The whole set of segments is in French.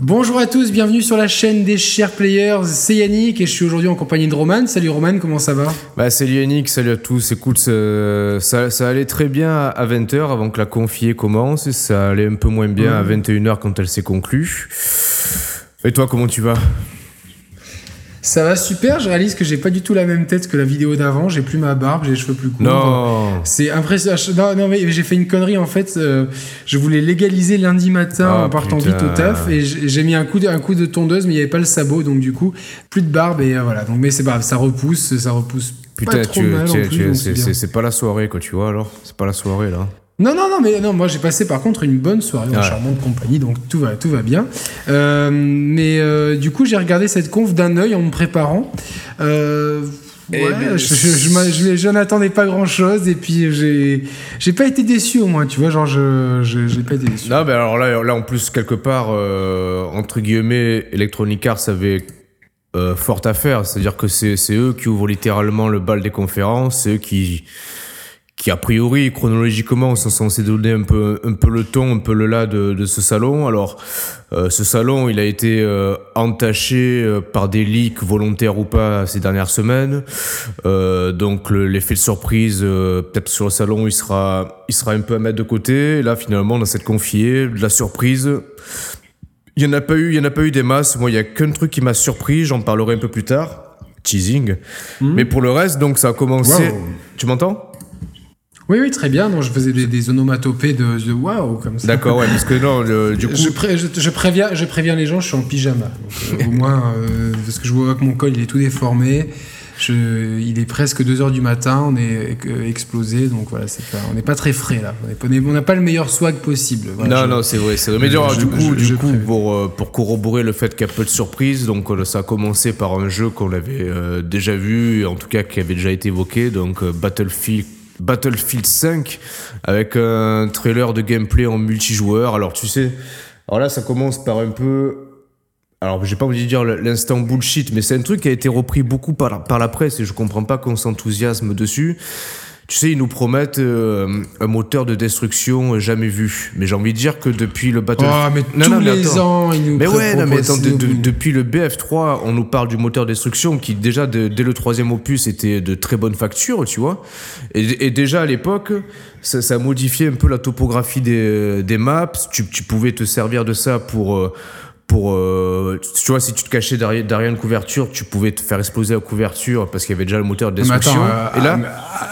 Bonjour à tous, bienvenue sur la chaîne des chers players. C'est Yannick et je suis aujourd'hui en compagnie de Roman. Salut Roman, comment ça va? Bah salut Yannick, salut à tous. Écoute, ça, ça, allait très bien à 20h avant que la confiée commence. Ça allait un peu moins bien à 21h quand elle s'est conclue. Et toi, comment tu vas? Ça va super, je réalise que j'ai pas du tout la même tête que la vidéo d'avant, j'ai plus ma barbe, j'ai les cheveux plus courts. Non C'est impressionnant. Non, non mais j'ai fait une connerie en fait, euh, je voulais légaliser lundi matin ah, en partant vite au taf et j'ai mis un coup, de, un coup de tondeuse mais il n'y avait pas le sabot donc du coup, plus de barbe et euh, voilà. Donc mais c'est pas ça repousse, ça repousse Putain, pas trop tu, mal c'est pas la soirée quoi, tu vois alors C'est pas la soirée là. Non, non, non, mais non, moi j'ai passé par contre une bonne soirée en charmante compagnie, donc tout va, tout va bien. Euh, mais euh, du coup, j'ai regardé cette conf d'un œil en me préparant. Euh, ouais, je, je, je, n'attendais pas grand chose et puis j'ai, j'ai pas été déçu au moins, tu vois, genre je, j'ai pas été déçu. Non, mais alors là, là en plus, quelque part, entre guillemets, Electronic Arts avait fort à faire, c'est-à-dire que c'est, c'est eux qui ouvrent littéralement le bal des conférences, c'est eux qui qui a priori chronologiquement sont censés donner un peu un peu le ton, un peu le là de, de ce salon. Alors euh, ce salon, il a été euh, entaché euh, par des leaks volontaires ou pas ces dernières semaines. donc l'effet de surprise, peut-être sur le salon, il sera il sera un peu à mettre de côté. là finalement, dans cette confiée, de la surprise. Il y en a pas eu, il y en a pas eu des masses. Moi, il y a qu'un truc qui m'a surpris. J'en parlerai un peu plus tard. Teasing. Hmm. Mais pour le reste, donc ça a commencé. Tu m'entends? Oui, oui, très bien. Non, je faisais des, onomatopées de, waouh, comme ça. D'accord, ouais, parce que non, du coup. Je, je, préviens, je préviens les gens, je suis en pyjama. Euh, au moins, euh, parce que je vois que mon col, il est tout déformé. Je, il est presque 2h du matin, on est explosé, donc voilà, c'est pas, on n'est pas très frais là. On n'a pas le meilleur swag possible. non, non, c'est vrai, c'est vrai. Mais du coup, du coup pour, euh, pour corroborer le fait qu'il y a peu de surprises, donc ça a commencé par un jeu qu'on avait déjà vu, en tout cas qui avait déjà été évoqué, donc Battlefield Battlefield 5 avec un trailer de gameplay en multijoueur. Alors tu sais, alors là ça commence par un peu alors j'ai pas envie de dire l'instant bullshit, mais c'est un truc qui a été repris beaucoup par, la presse et je comprends pas qu'on s'enthousiasme dessus. Tu sais, ils nous promettent euh, un moteur de destruction jamais vu. Mais j'ai envie de dire que depuis le Battlefield... Oh, mais tous les ans, ils nous Mais ouais, non, mais attends, depuis le BF3, on nous parle du moteur de destruction qui, déjà, dès le troisième opus, était de très bonne facture, tu vois. Et, déjà, à l'époque, ça, ça modifiait un peu la topographie des, des maps. Tu, tu pouvais te servir de ça pour... Euh, pour euh, tu vois si tu te cachais derrière, derrière, une couverture tu pouvais te faire exploser la couverture parce qu'il y avait déjà le moteur de destruction. et là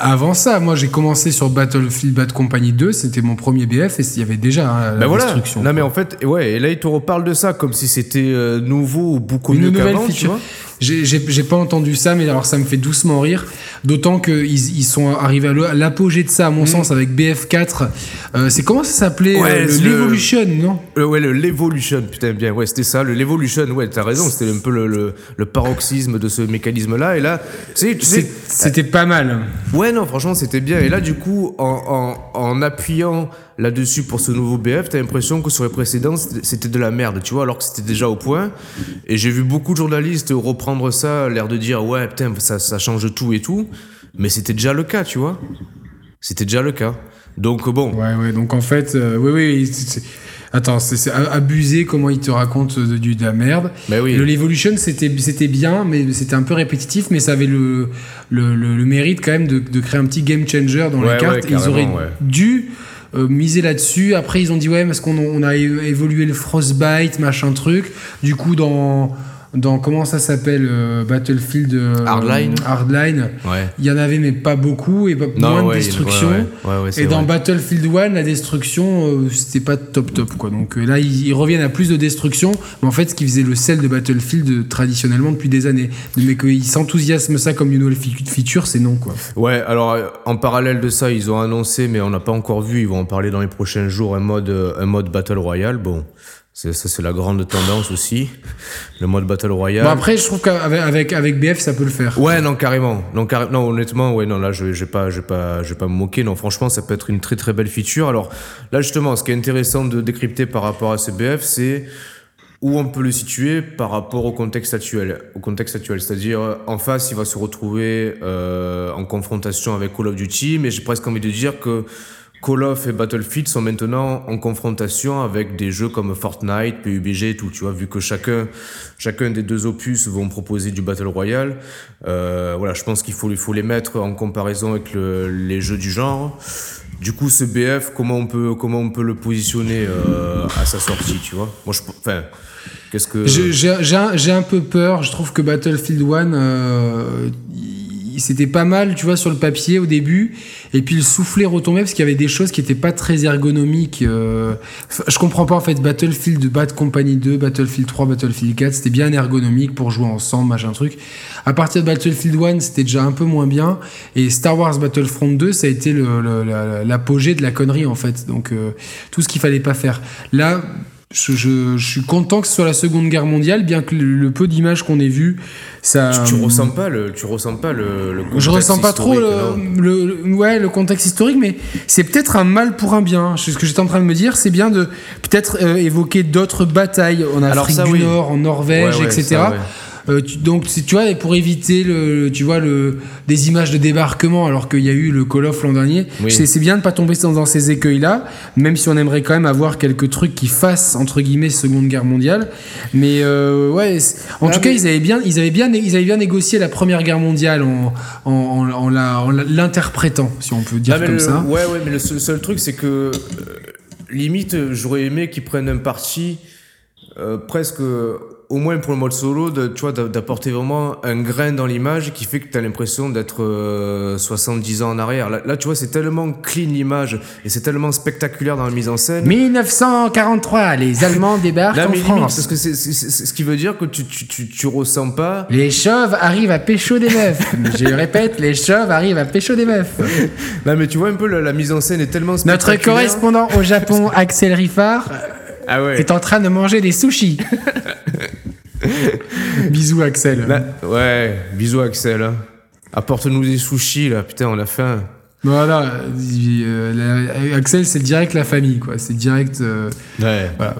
avant ça moi j'ai commencé sur Battlefield Bad Company 2 c'était mon premier BF et il y avait déjà hein, la ben destruction non mais en fait ouais et là il te reparle de ça comme si c'était euh, nouveau ou beaucoup mieux qu'avant tu vois j'ai pas entendu ça, mais alors ça me fait doucement rire. D'autant qu'ils ils sont arrivés à l'apogée de ça, à mon mm. sens, avec BF4. Euh, c'est comment ça s'appelait ouais, euh, L'Evolution, non? Euh, Ouais, le l'Evolution, putain, bien. Ouais, c'était ça, le l'Evolution. Ouais, t'as raison, c'était un peu le, le, paroxysme de ce mécanisme-là. Et là, tu sais. C'était pas mal. Ouais, non, franchement, c'était bien. Et là, du coup, en, en, en appuyant là-dessus pour ce nouveau BF, t'as l'impression que sur les précédents, c'était de la merde, tu vois, alors que c'était déjà au point. Et j'ai vu beaucoup de journalistes reprendre ça, l'air de dire, ouais, putain, ça, ça change tout et tout. Mais c'était déjà le cas, tu vois. C'était déjà le cas. Donc bon. Ouais, ouais, donc en fait, euh, oui, oui, Attends, c'est abusé comment il te raconte de, de, la merde. Mais bah oui. Le L'Evolution, c'était bien, mais c'était un peu répétitif, mais ça avait le, le, le, mérite quand même de, de, créer un petit game changer dans la carte. ils auraient dû euh, miser là-dessus. Après, ils ont dit ouais, parce qu'on on a évolué le Frostbite, machin truc. Du coup, dans dans comment ça s'appelle euh, Battlefield euh, Hardline. Hardline. Ouais. il y en avait mais pas beaucoup et pas, moins de destruction. et dans Battlefield 1 la destruction euh, c'était pas top top quoi. Donc là ils, reviennent à plus de destruction mais en fait ce qui faisait le sel de Battlefield traditionnellement depuis des années. Mais qu'ils s'enthousiasment ça comme une nouvelle feature c'est non quoi. Ouais alors en parallèle de ça ils ont annoncé mais on n'a pas encore vu ils vont en parler dans les prochains jours un mode un mode Battle Royale. Bon ça, c'est la grande tendance aussi, le mode Battle Royale. Bon après, je trouve qu'avec avec, avec BF, ça peut le faire. Ouais, non, carrément. Non, non honnêtement, ouais, non, là, je, vais pas, je vais pas, je vais pas me moquer. Non, franchement, ça peut être une très très belle feature. Alors, là, justement, ce qui est intéressant de décrypter par rapport à ce BF, c'est où on peut le situer par rapport au contexte actuel. Au contexte actuel, c'est-à-dire en face, il va se retrouver euh, en confrontation avec Call of Duty, mais j'ai presque envie de dire que Call of et Battlefield sont maintenant en confrontation avec des jeux comme Fortnite, PUBG et tout, tu vois, vu que chacun, chacun des deux opus vont proposer du Battle Royale. Euh, voilà, je pense qu'il faut, il faut les mettre en comparaison avec les jeux du genre. Du coup, ce BF, comment on peut, comment on peut le positionner euh, à sa sortie, tu vois? Moi, je, enfin, qu'est-ce que j'ai un, peu peur. Je trouve que Battlefield 1, euh, c'était pas mal, tu vois, sur le papier au début. Et puis le soufflet retombait parce qu'il y avait des choses qui étaient pas très ergonomiques. Euh, je comprends pas en fait. Battlefield Bad Company 2, Battlefield 3, Battlefield 4, c'était bien ergonomique pour jouer ensemble, machin truc. À partir de Battlefield 1, c'était déjà un peu moins bien. Et Star Wars Battlefront 2, ça a été l'apogée de la connerie en fait. Donc euh, tout ce qu'il fallait pas faire. Là, je, suis content que ce soit la Seconde Guerre mondiale, bien que le, peu d'images qu'on ait vues, ça. Tu, ressens pas le, tu ressens pas le, le contexte Je ressens pas trop le, ouais, le contexte historique, mais c'est peut-être un mal pour un bien. Ce que j'étais en train de me dire, c'est bien de peut-être euh, évoquer d'autres batailles en Afrique du Nord, en Norvège, etc. Euh, donc tu vois, pour éviter le, tu vois le des images de débarquement, alors qu'il y a eu le Call of l'an dernier, c'est bien de pas tomber dans, ces écueils-là, même si on aimerait quand même avoir quelques trucs qui fassent entre guillemets Seconde Guerre mondiale. Mais euh, ouais, en tout cas, ils avaient bien, ils avaient bien, ils avaient bien négocié la Première Guerre mondiale en en, en, l'interprétant, si on peut dire comme ça. Ouais, ouais, mais le seul, truc, c'est que euh, limite, j'aurais aimé qu'ils prennent un parti presque au moins pour le mode solo, de, tu vois, d'apporter vraiment un grain dans l'image qui fait que tu as l'impression d'être 70 euh, ans en arrière. Là, tu vois, c'est tellement clean l'image et c'est tellement spectaculaire dans la mise en scène. 1943, les Allemands débarquent en France. Parce que c'est ce qui veut dire que tu, tu, tu, tu, ressens pas. Les chauves arrivent à pécho des meufs. Je répète, les chauves arrivent à pécho des meufs. non, mais tu vois un peu la, mise en scène est tellement spectaculaire. Notre correspondant au Japon, Axel Riffard, ah ouais. est en train de manger des sushis. bisous Axel. ouais, bisous Axel. Hein. Apporte-nous des sushis là, putain, on a faim. Voilà, euh, Axel, c'est direct la famille, quoi. C'est direct. Euh, ouais. Voilà,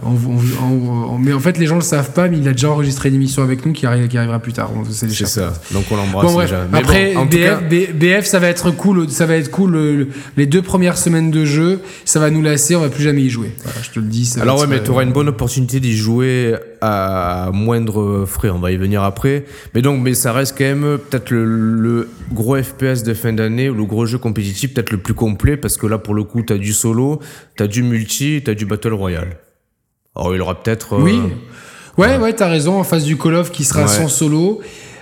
mais en fait, les gens le savent pas, mais il a déjà enregistré une émission avec nous qui, qui arrivera plus tard. C'est ça. Donc on l'embrasse déjà. Après, BF, BF, ça va être cool. Ça va être cool. les deux premières semaines de jeu, ça va nous lasser. On va plus jamais y jouer. je te le dis. Alors ouais, mais tu auras une bonne opportunité d'y jouer à moindre frais. On va y venir après. Mais donc, mais ça reste quand même peut-être le, le gros FPS de fin d'année ou le gros jeu compétitif peut-être le plus complet parce que là pour le coup tu as du solo, tu as du multi, tu as du battle royale. Alors il aura peut-être Oui. Euh, ouais, ouais, tu as raison en face du Call of qui sera sans solo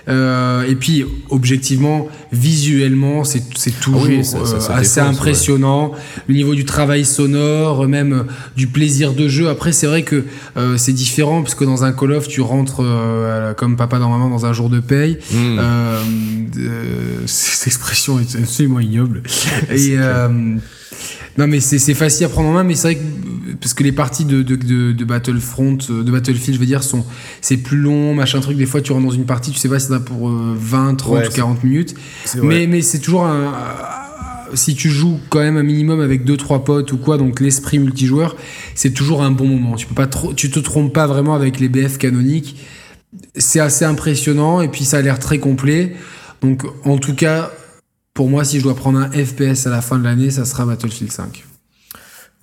euh, et puis, objectivement, visuellement, c'est toujours euh, assez impressionnant. Le niveau du travail sonore, même euh, du plaisir de jeu. Après, c'est vrai que c'est différent, parce que dans un Call of, tu rentres comme papa dans maman dans un jour de paye. Hmm. cette expression est absolument ignoble. et non, mais c'est facile à prendre en main, mais c'est vrai que parce que les parties de, de, de, Battlefront, euh, de Battlefield, je veux dire, sont c'est plus long, machin truc. Des fois, tu rentres dans une partie, tu sais pas si c'est pour 20, 30 ou 40 minutes. Mais, mais c'est toujours un. Si tu joues quand même un minimum avec 2-3 potes ou quoi, donc l'esprit multijoueur, c'est toujours un bon moment. Tu peux pas trop, tu te trompes pas vraiment avec les BF canoniques. C'est assez impressionnant et puis ça a l'air très complet. Donc en tout cas, pour moi, si je dois prendre un FPS à la fin de l'année, ça sera Battlefield 5.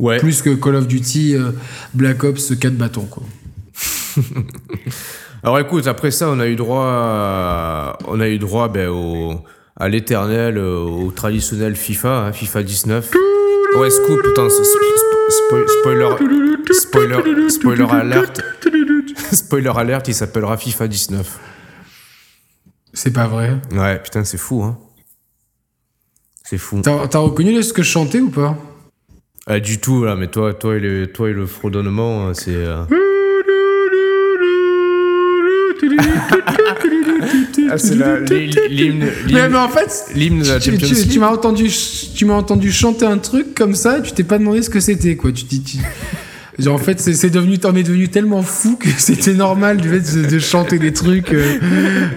Ouais. Plus que Call of Duty, euh, Black Ops 4 bâtons, quoi. Alors écoute, après ça, on a eu droit, à, on a eu droit ben, au, à l'éternel, euh, au traditionnel FIFA, hein, FIFA 19. Ouais, scoop, putain, spoiler, spoiler, spoiler alert. spoiler alert, il s'appellera FIFA 19. C'est pas vrai. Ouais, putain, c'est fou, hein. C'est fou. T'as reconnu ce que je chantais ou pas? Ah, Du tout, là, mais toi, toi, et, le, toi et le fredonnement, hein, c'est. Euh... ah, c'est l'hymne. Mais, mais en fait, l'hymne de la Champions tu, tu, tu m'as entendu, tu m'as entendu chanter un truc comme ça, et tu t'es pas demandé ce que c'était, quoi. Tu dis. Genre, en fait, c'est devenu, t'en es devenu tellement fou que c'était normal du fait de, chanter des trucs. Euh,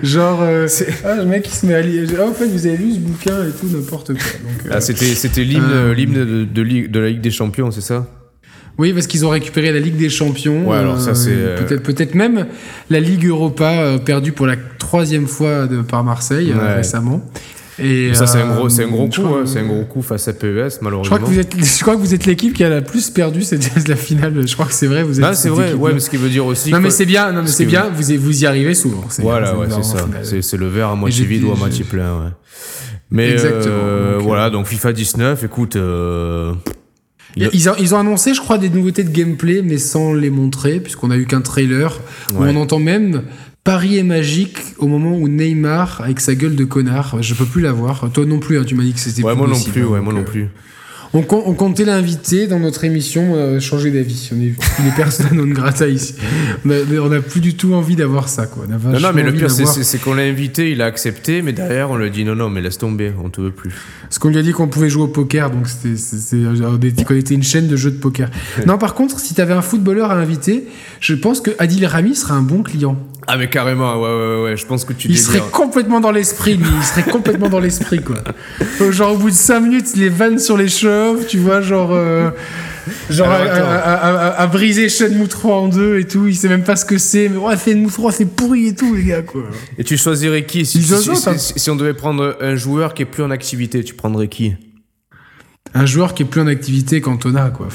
genre, euh, ah, le mec il se met à lire. Ah, en fait, vous avez lu ce bouquin et tout, n'importe quoi. Donc, ah, c'était l'hymne euh, de, de, la Ligue des Champions, c'est ça? Oui, parce qu'ils ont récupéré la Ligue des Champions. Ouais, alors ça c'est peut-être peut-être même la Ligue Europa perdue pour la troisième fois de, par Marseille récemment. Et ça, c'est un gros, c'est un gros coup, hein, c'est un gros coup face à PES, malheureusement. Je crois que vous êtes, je crois que vous êtes l'équipe qui a la plus perdu cette la finale. Je crois que c'est vrai. Vous êtes. Ah, c'est vrai. Ouais, mais ce qui veut dire aussi. Non, mais c'est bien. Non, mais c'est bien. Vous, vous y arrivez souvent. Voilà, ouais, c'est ça. C'est le verre à moitié vide ou à moitié plein. Ouais. Mais euh, voilà, donc FIFA 19. Écoute. Euh, ils, ont, ils, ont, annoncé, je crois, des nouveautés de gameplay, mais sans les montrer, puisqu'on a eu qu'un trailer où on entend même Paris est magique au moment où Neymar, avec sa gueule de connard, je peux plus la voir. Toi non plus, hein, tu m'as dit que c'était ouais, moi non plus, ouais, moi non plus. On, comptait l'inviter dans notre émission euh, Changer d'avis. On est une personne non grata ici. On n'a plus du tout envie d'avoir ça. Quoi. non, non, mais le pire, c'est qu'on l'a invité, il a accepté, mais derrière, on lui a dit non, non, mais laisse tomber, on te veut plus. Parce qu'on lui a dit qu'on pouvait jouer au poker, donc c'était qu'on était une chaîne de jeux de poker. non, par contre, si tu avais un footballeur à inviter, je pense que Adil Rami serait un bon client. Ah mais carrément, ouais, ouais, ouais, je pense que tu Il serait complètement dans l'esprit, lui. Il serait complètement dans l'esprit, quoi. Genre, au bout de 5 minutes, les vannes sur les cheveux, tu vois, genre... Euh, genre à, briser Shenmue 3 en deux et tout, il sait même pas ce que c'est, mais ouais, Shenmue 3 c'est pourri et tout, les gars, quoi. Et tu choisirais qui? Si, si, on devait prendre un joueur qui est plus en activité, tu prendrais qui? Un joueur qui est plus en activité qu'Antona, quoi.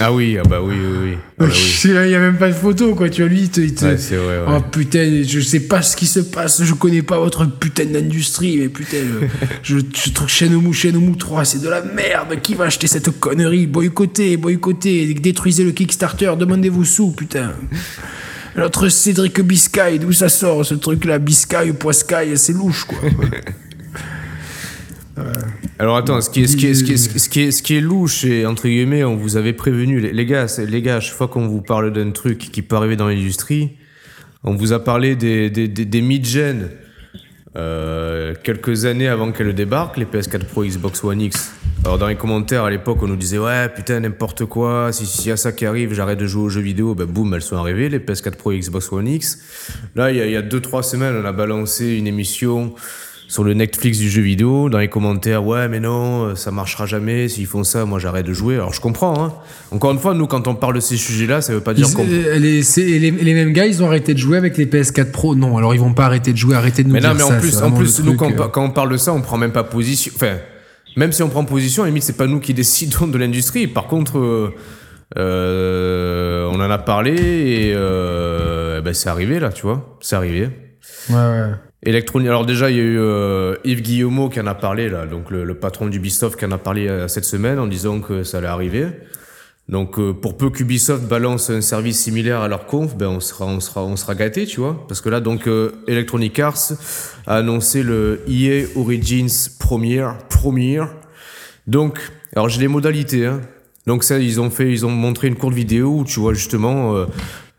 Ah oui, ah bah oui, oui, oui. Ah il y a même pas de photo, quoi. Tu vois, lui, il te. Ouais, vrai, ouais. Oh putain, je sais pas ce qui se passe, je connais pas votre putain d'industrie, mais putain, je, je, trouve Shenmue, Shenmue 3, c'est de la merde. Qui va acheter cette connerie? Boycottez, boycottez, détruisez le Kickstarter, demandez-vous sous, putain. L'autre Cédric Biscay, d'où ça sort ce truc-là? Biscay, Poiscaille, c'est louche, quoi. Alors attends, ce qui est, louche et entre guillemets, on vous avait prévenu, les, gars, les gars, chaque fois qu'on vous parle d'un truc qui peut arriver dans l'industrie, on vous a parlé des, des, mid-gen euh, quelques années avant qu'elle débarque, les PS4 Pro, Xbox One X. Alors dans les commentaires à l'époque, on nous disait ouais putain n'importe quoi, si s'il y a ça qui arrive, j'arrête de jouer aux jeux vidéo. Ben boum, elles sont arrivées les PS4 Pro, Xbox One X. Là il y a, il y a deux trois semaines, on a balancé une émission sur le Netflix du jeu vidéo, dans les commentaires, ouais, mais non, euh, ça marchera jamais. S'ils font ça, moi j'arrête de jouer. Alors je comprends. Hein. Encore une fois, nous, quand on parle de ces sujets-là, ça veut pas dire qu'on. Les, les, les, mêmes gars, ils ont arrêté de jouer avec les PS4 Pro. Non, alors ils vont pas arrêter de jouer, arrêter de nous mais non, mais en plus, en plus, nous, quand, euh. quand, on parle de ça, on prend même pas position. Enfin, même si on prend position, à la limite, c'est pas nous qui décidons de l'industrie. Par contre. Euh, euh, on en a parlé et euh, ben c'est arrivé là, tu vois. C'est arrivé. Ouais, ouais. Electronic. Alors déjà, il y a eu euh, Yves Guillemot qui en a parlé là, donc le, patron d'Ubisoft qui en a parlé euh, cette semaine en disant que ça allait arriver. Donc euh, pour peu qu'Ubisoft balance un service similaire à leur conf, ben on sera on sera on sera gâté, tu vois, parce que là donc Electronic Arts a annoncé le EA Origins Premier Premier. Donc alors j'ai les modalités. Hein. Donc ça, ils ont fait, ils ont montré une courte vidéo où tu vois justement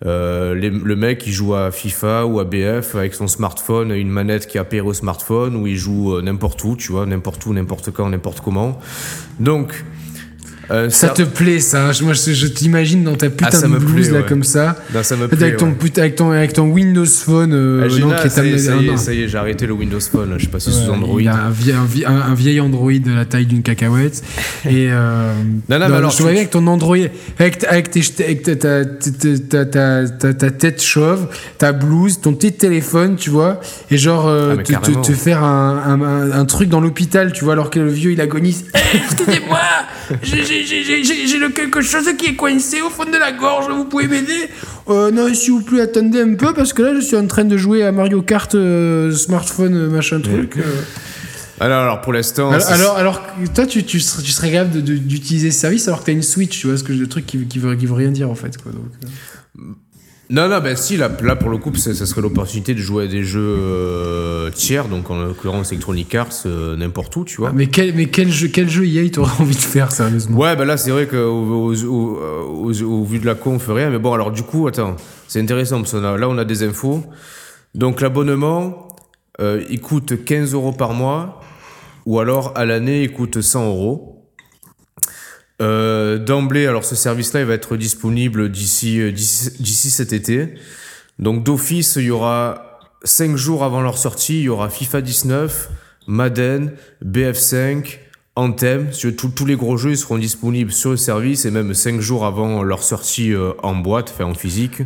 euh, le mec, il joue à FIFA ou à BF avec son smartphone, une manette qui apparaît au smartphone, où il joue euh, n'importe où, tu vois, n'importe où, n'importe quand, n'importe comment. Donc, euh, ça, te plaît, ça. Hein. Moi, je, t'imagine dans ta putain ah, de blouse, là, comme ça. ça me plaît, avec, ton, avec, ton, avec ton Windows Phone. Euh, ah, non, qui ça, y est, ça, y est, ça y est, j'ai arrêté le Windows Phone. Je sais pas si sous Android. Il y a un vieil, un, vieil, Android de la taille d'une cacahuète. Et. Euh, non, non, mais alors. Je te avec ton Android, avec, avec, tes, avec ta, ta, ta, ta, ta, tête chauve, ta blouse, ton petit téléphone, tu vois. Et genre, euh, ah, te, te, faire un, un, un, truc dans l'hôpital, tu vois, alors que le vieux, il agonise. Excusez-moi j'ai j'ai le quelque chose qui est coincé au fond de la gorge, vous pouvez m'aider? Euh, Non, s'il vous plaît, attendez un peu, parce que là, je suis en train de jouer à Mario Kart euh, smartphone, machin truc. Euh. Alors, alors, pour l'instant. Alors, alors, toi, tu, tu, serais, tu serais capable d'utiliser ce service alors que tu as une Switch, tu vois, ce que le truc qui, qui, veut, qui veut rien dire en fait. Quoi, donc, non, non, ben si, là, là pour le coup, ça, serait l'opportunité de jouer à des jeux euh, tiers, donc en l'occurrence Electronic Arts, euh, n'importe où, tu vois. mais quel, mais quel jeu, quel jeu EA t'aurais envie de faire, sérieusement? Ouais, ben là, c'est vrai qu'au au, au, vu de la con, on fait rien, mais bon, alors du coup, attends, c'est intéressant, parce que là, on a des infos. Donc l'abonnement, euh, il coûte 15 euros par mois, ou alors à l'année, il coûte 100 euros. Euh, d'emblée, alors ce service-là, il va être disponible d'ici euh, d'ici cet été. Donc d'office, il y aura 5 jours avant leur sortie, il y aura FIFA 19, Madden, BF5, Anthem. Tous les gros jeux ils seront disponibles sur le service et même 5 jours avant leur sortie euh, en boîte, enfin en physique.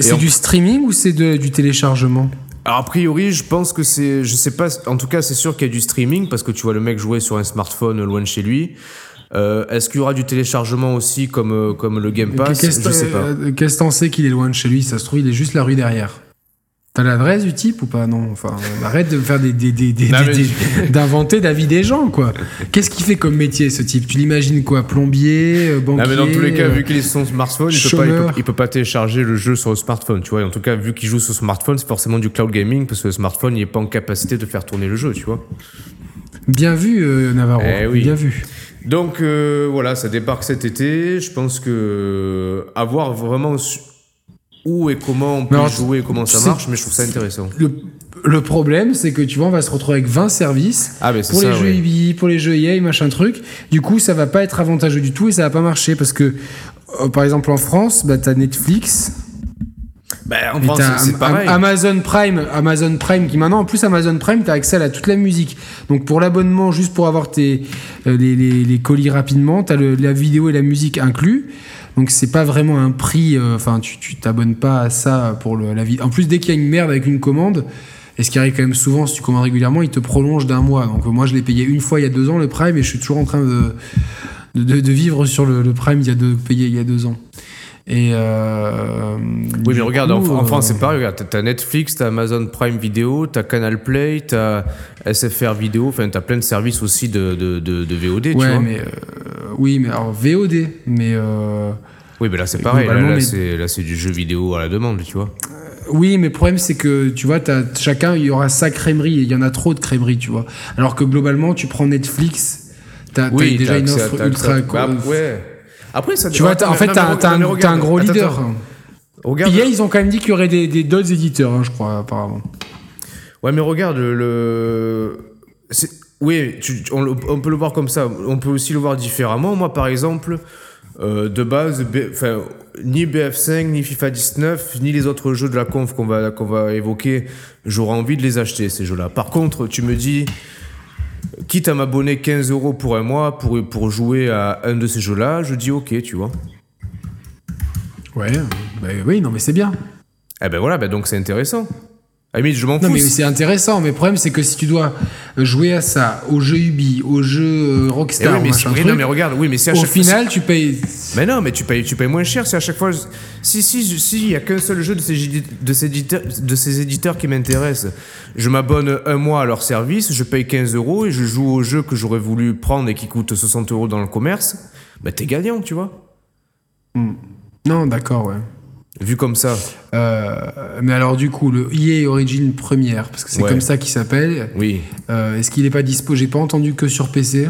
C'est du streaming ou c'est du téléchargement? Alors, a priori, je pense que c'est. Je sais pas. En tout cas, c'est sûr qu'il y a du streaming parce que tu vois le mec jouer sur un smartphone loin de chez lui. Euh, Est-ce qu'il y aura du téléchargement aussi comme, euh, comme le Game Pass Je sais pas. Euh, qu'est-ce que t'en sais qu'il est loin de chez lui? Ça se trouve, il est juste la rue derrière. T'as l'adresse du type ou pas? Non. Enfin, arrête de faire des, des, des, d'inventer la vie des gens, quoi. Qu'est-ce qu'il fait comme métier, ce type? Tu l'imagines quoi? Plombier, banquier non, mais dans tous les cas, vu qu'il est sur son smartphone, il peut, pas, il peut, pas, télécharger le jeu sur le smartphone, tu vois. en tout cas, vu qu'il joue sur smartphone, c'est forcément du cloud gaming parce que le smartphone, il est pas en capacité de faire tourner le jeu, tu vois. Bien vu, euh, Navarro. Eh oui. Bien vu. Donc euh, voilà, ça débarque cet été. Je pense que avoir vraiment où et comment on peut jouer, comment ça marche, mais je trouve ça intéressant. Le, problème, c'est que tu vois, on va se retrouver avec 20 services ah, pour les jeux EBI, pour les jeux EA, machin truc. Du coup, ça va pas être avantageux du tout et ça va pas marcher parce que, euh, par exemple, en France, bah, as Netflix. Bah, en France, c'est pareil. Amazon Prime, Amazon Prime qui maintenant, en plus, Amazon Prime, tu as accès à toute la musique. Donc pour l'abonnement, juste pour avoir tes, euh, les, les, colis rapidement, tu as la vidéo et la musique inclus. Donc c'est pas vraiment un prix. Euh, enfin, tu t'abonnes pas à ça pour la vie. En plus, dès qu'il y a une merde avec une commande, et ce qui arrive quand même souvent, si tu commandes régulièrement, il te prolonge d'un mois. Donc moi, je l'ai payé une fois il y a deux ans le Prime, et je suis toujours en train de de, vivre sur le, Prime il y a deux payé il y a deux ans. Et euh, oui, mais regarde, en, France, c'est euh, pareil. Regarde, t'as Netflix, t'as Amazon Prime Video, t'as Canal Play, t'as SFR Vidéo. Enfin, t'as plein de services aussi de, de, de, VOD. tu vois. mais euh, oui, mais alors VOD, mais. Euh, oui, mais là c'est pareil. Là, c'est du jeu vidéo à la demande, tu vois. Oui, mais le problème, c'est que, tu vois, as, chacun, il y aura sa crèmerie, et il y en a trop de crèmeries, tu vois. Alors que globalement, tu prends Netflix, t'as oui, as déjà une offre ultra... Bah, ouais. Après, ça Tu vois, en fait, t'as un, un, gros leader. Regarde. ils ont quand même dit qu'il y aurait des d'autres éditeurs, hein, je crois, apparemment. Ouais, mais regarde, le. Oui, on, peut le voir comme ça. On peut aussi le voir différemment. Moi, par exemple, euh, de base, ni BF5, ni FIFA 19, ni les autres jeux de la conf qu'on va, qu'on va évoquer, j'aurais envie de les acheter, ces jeux-là. Par contre, tu me dis, quitte à m'abonner 15 euros pour un mois pour, pour jouer à un de ces jeux-là, je dis ok, tu vois. Ouais, bah oui, non mais c'est bien. Eh ben voilà, ben donc c'est intéressant. Ah, je m'en Non, mais c'est intéressant. Mais le problème, c'est que si tu dois jouer à ça, au jeu Ubi, au jeu euh, Rockstar, eh machin non, mais regarde, oui, mais c'est à au final, tu payes. Mais non, mais tu payes, tu payes moins cher. C'est à chaque fois. Si, si, si, il y a qu'un seul jeu de ces, de ces éditeurs, de ces éditeurs qui m'intéresse. Je m'abonne un mois à leur service, je paye 15 euros et je joue au jeu que j'aurais voulu prendre et qui coûte 60 euros dans le commerce. Bah, t'es gagnant, tu vois. Hmm. Non, d'accord, ouais. Vu comme ça. Euh, mais alors du coup, le EA Origin première, parce que c'est comme ça qu'il s'appelle. Oui. Euh, est-ce qu'il n'est pas dispo? J'ai pas entendu que sur PC.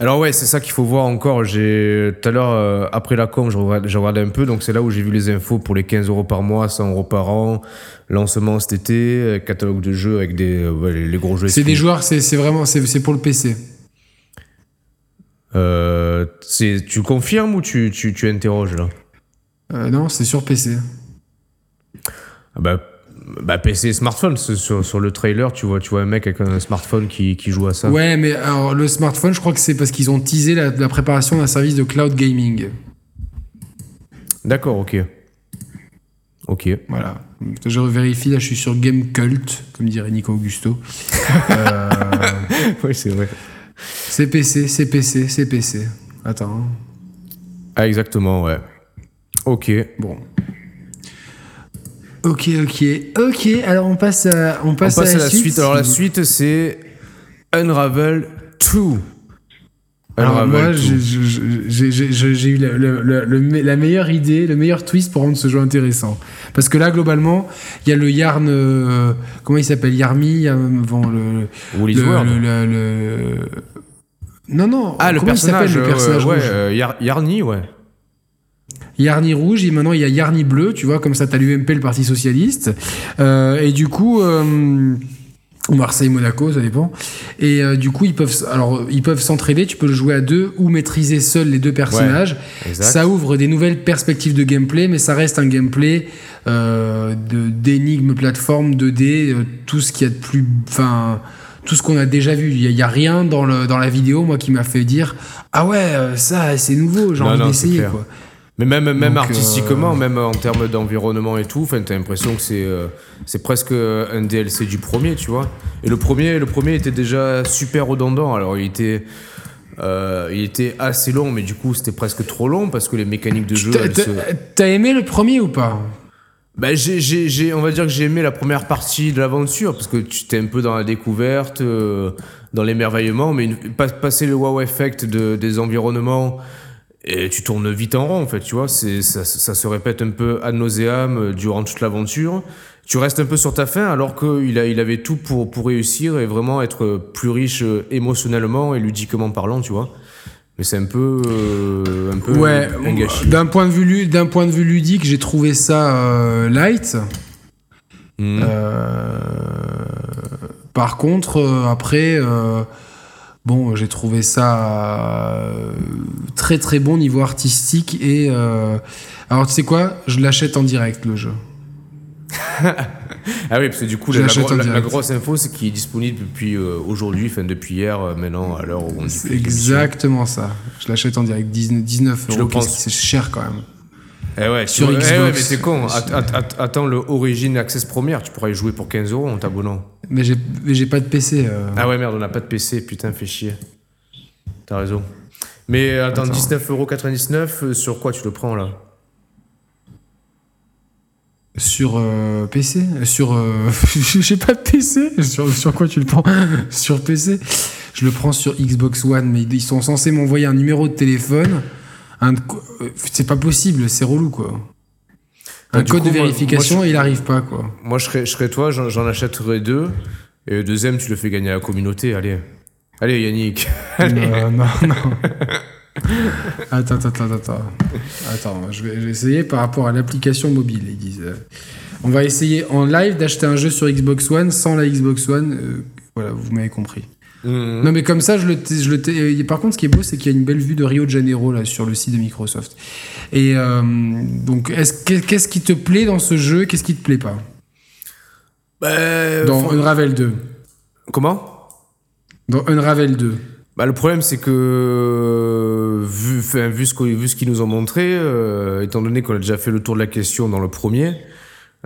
Alors ouais, c'est ça qu'il faut voir encore. J'ai tout à l'heure euh, après la com, j'ai regardé un peu, donc c'est là où j'ai vu les infos pour les 15 euros par mois, 100 euros par an, lancement cet été, catalogue de jeux avec des les, gros jeux. C'est des joueurs, c'est vraiment c'est pour le PC. tu confirmes ou tu, tu, tu interroges là? Euh, non, c'est sur PC. Ah bah, bah, PC et smartphone. Sur, sur, le trailer, tu vois, tu vois un mec avec un smartphone qui, qui joue à ça. Ouais, mais alors le smartphone, je crois que c'est parce qu'ils ont teasé la, la préparation d'un service de cloud gaming. D'accord, ok. Ok. Voilà. Je vérifie, là je suis sur Game Cult, comme dirait Nico Augusto. euh... oui, c'est vrai. C'est PC, c'est PC, c'est PC. Attends. Ah, exactement, ouais. Ok. Bon. Ok, ok, ok. Alors on passe à, on passe, à, la, suite. Alors la suite c'est Unravel 2. Alors moi, j'ai eu la meilleure idée, le meilleur twist pour rendre ce jeu intéressant. Parce que là, globalement, il y a le Yarn. Euh, comment il s'appelle Yarmi bon, le, le, le, Non, non. Ah, le personnage, le personnage ouais, euh, Yarni, ouais. Yarni rouge et maintenant il y a Yarni bleu, tu vois, comme ça t'as l'UMP, le Parti Socialiste. Euh, et du coup, euh, ou Marseille-Monaco, ça dépend. Et euh, du coup, ils peuvent, alors ils peuvent s'entraider. Tu peux le jouer à deux ou maîtriser seul les deux personnages. ça ouvre des nouvelles perspectives de gameplay, mais ça reste un gameplay de d'énigmes, plateforme 2D, tout ce qu'il y a de plus, enfin tout ce qu'on a déjà vu. Il n'y a, rien dans, le, dans la vidéo, moi, qui m'a fait dire Ah ouais, ça, c'est nouveau, j'ai envie d'essayer. Quoi. Mais même, même artistiquement, même en termes d'environnement et tout, t'as l'impression que c'est c'est presque un DLC du premier, tu vois. Et le premier, le premier était déjà super redondant. Alors il était euh, il était assez long, mais du coup, c'était presque trop long parce que les mécaniques de jeu. T'as aimé le premier ou pas? Bah, j'ai, on va dire que j'ai aimé la première partie de l'aventure parce que tu étais un peu dans la découverte, euh, dans l'émerveillement, mais une, passer le wow effect de, des environnements et tu tournes vite en rond en fait, tu vois. C'est, ça, ça se répète un peu ad nauseam euh, durant toute l'aventure tu restes un peu sur ta fin alors qu'il a, il avait tout pour, pour réussir et vraiment être plus riche euh, émotionnellement et ludiquement parlant, tu vois. Mais c'est un peu, euh, un peu ouais, D'un point de vue, d'un point de vue ludique, j'ai trouvé ça euh, light. Hmm. par contre, après, bon, j'ai trouvé ça très très bon niveau artistique et alors tu sais quoi, je l'achète en direct le jeu ah oui, parce que du coup, la, la, grosse info, c'est qu'il est disponible depuis euh, aujourd'hui, enfin depuis hier, euh, maintenant, à l'heure où on C'est exactement ça. Je l'achète en direct, 19 euros. C'est cher quand même. Eh ouais, sur Xbox. Eh ouais, mais c'est con. attends le Origin Access Premiere, tu pourrais y jouer pour 15 euros en t'abonnant. Mais j'ai pas de PC. Euh. Ah ouais, merde, on n'a pas de PC, putain, fait chier. T'as raison. Mais attends, attends. 19,99€, sur quoi tu le prends là? Sur euh, PC Sur. Euh, j'ai pas de PC sur, sur quoi tu le prends? Sur PC Je le prends sur Xbox One, mais ils sont censés m'envoyer un numéro de téléphone. Un, euh, c'est pas possible, c'est relou quoi. Un code de vérification il arrive pas quoi. Moi je serais, je serais toi, j'en achèterais deux. Et le deuxième, tu le fais gagner à la communauté. Allez. Allez Yannick. Non, non, non. attends, attends, attends, attends. je vais, essayer par rapport à l'application mobile. Ils disent. On va essayer en live d'acheter un jeu sur Xbox One sans la Xbox One. Euh, voilà, vous m'avez compris. Mhm. Non, mais comme ça, je le, je le euh, Par contre, ce qui est beau, c'est qu'il y a une belle vue de Rio de Janeiro là sur le site de Microsoft. Et donc, qu'est-ce qui te plaît dans ce jeu? Qu'est-ce qui te plaît pas? Bah, Dans Unravel 2. Comment? Dans Unravel 2. Bah, le problème, c'est que, vu, ce vu ce qu'ils nous ont montré, euh, étant donné qu'on a déjà fait le tour de la question dans le premier,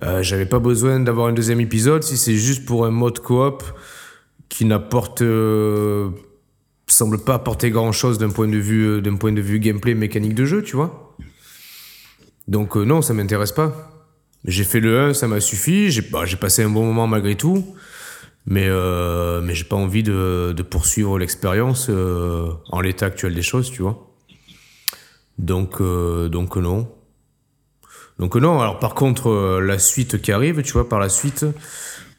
euh, j'avais pas besoin d'avoir un deuxième épisode si c'est juste pour un mode coop qui n'apporte, euh, semble pas apporter grand chose d'un point de vue, d'un point de vue gameplay, mécanique de jeu, tu vois. Donc non, ça m'intéresse pas. J'ai fait le 1, ça m'a suffi. J'ai bah, passé un bon moment malgré tout. Mais, euh, mais j'ai pas envie de, de poursuivre l'expérience euh, en l'état actuel des choses, tu vois. Donc, euh, donc non. Donc non. Alors par contre, euh, la suite qui arrive, tu vois, par la suite,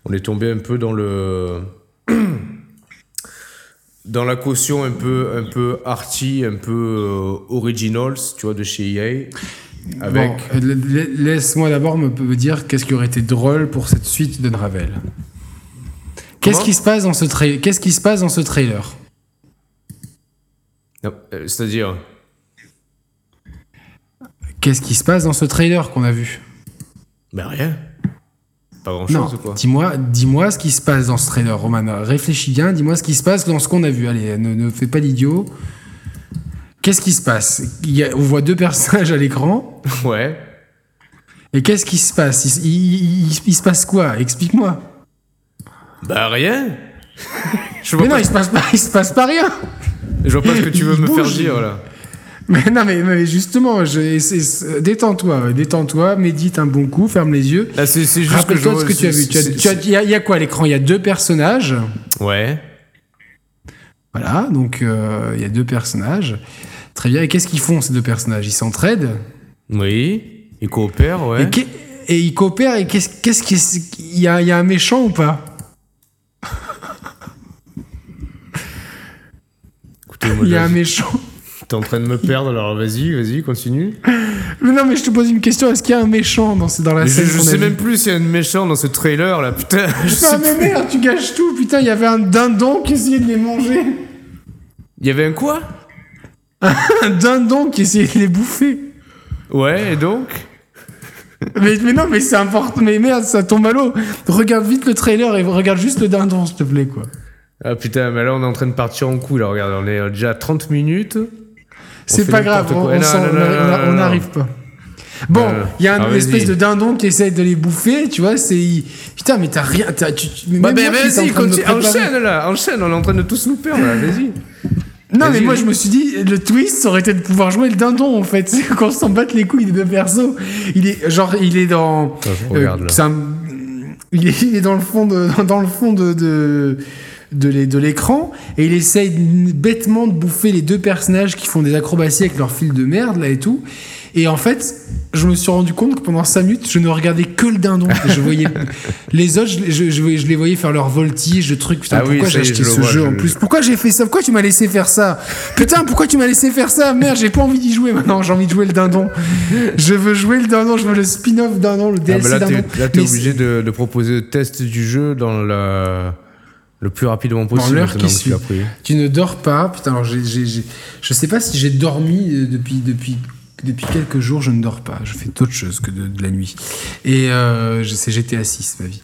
on est tombé un peu dans le dans la caution un peu un peu arty, un peu euh, originals, tu vois, de chez EA. Avec... laisse-moi d'abord me dire qu'est-ce qui aurait été drôle pour cette suite de Ravel. Qu'est-ce qui se passe dans ce trailer Qu'est-ce qui se passe dans ce trailer? Euh, C'est-à-dire? Qu'est-ce qui se passe dans ce trailer qu'on a vu? Ben rien. Pas grand-chose quoi Dis-moi, dis-moi ce qui se passe dans ce trailer, Roman. Réfléchis bien. Dis-moi ce qui se passe dans ce qu'on a vu. Allez, ne, fais pas l'idiot. Qu'est-ce qui se passe? Il On voit deux personnages à l'écran. Ouais. Et qu'est-ce qui se passe? Il se passe quoi? Explique-moi. Bah rien. mais non, il se passe pas, il se passe pas rien. Je vois pas ce que tu veux me faire dire là. Mais non, mais, justement, détends-toi, détends-toi, médite un bon coup, ferme les yeux. c'est juste que toi ce que tu as vu. Il y, a quoi à l'écran? Il y a deux personnages. Ouais. Voilà, donc euh, il y a deux personnages. Très bien. Et qu'est-ce qu'ils font ces deux personnages? Ils s'entraident? Oui. Ils coopèrent, ouais. Et, ils coopèrent. Et qu'est-ce qu'il y, a, y a un méchant ou pas? Il y a un méchant. T'es en train de me perdre, alors vas-y, vas-y, continue. Mais non, mais je te pose une question, est-ce qu'il y a un méchant dans, dans la scène Je, sais même plus s'il y a un méchant dans ce trailer là, putain. non, mais merde, tu gâches tout, putain, il y avait un dindon qui essayait de les manger. Il y avait un quoi? Un dindon qui essayait de les bouffer. Ouais, et donc? Mais, mais, non, mais c'est important, mais merde, ça tombe à l'eau. Regarde vite le trailer et regarde juste le dindon, s'il te plaît, quoi. Ah putain, mais là on est en train de partir en couille là, regarde, on est déjà à 30 minutes. C'est pas grave, on n'arrive pas. Bon, il y a une ah, espèce de dindon qui essaie de les bouffer, tu vois, c'est... Putain, mais t'as rien... tu, bah, ben, vas-y, enchaîne là, enchaîne, on est en train de tous nous perdre là, vas-y. Non, mais moi je me suis dit, le twist ça aurait été de pouvoir jouer le dindon en fait. Qu'on s'en batte les couilles des deux persos. Il est genre, il est dans. regarde, là. il, est, dans le fond de, dans le fond de, de de l'écran et il essaye bêtement de bouffer les deux personnages qui font des acrobaties avec leur fil de merde là et tout et en fait, je me suis rendu compte que pendant 5 minutes, je ne regardais que le dindon. je voyais les autres, je, je, les voyais faire leur voltige, le truc. Putain, ah pourquoi j'ai acheté ce jeu en plus? Pourquoi j'ai fait ça? Pourquoi tu m'as laissé faire ça? Putain, pourquoi tu m'as laissé faire ça? Merde, j'ai pas envie d'y jouer maintenant. J'ai envie de jouer le dindon. Je veux jouer le dindon. Je veux le spin-off dindon, le DLC ah bah là, Là, t'es obligé de, de, proposer le test du jeu dans la le plus rapidement possible. l'heure qui suit. Tu ne dors pas. Putain, alors j'ai, je sais pas si j'ai dormi euh, depuis, depuis depuis quelques jours, je ne dors pas. Je fais d'autres choses que de, la nuit. Et euh, c'est GTA 6, ma vie.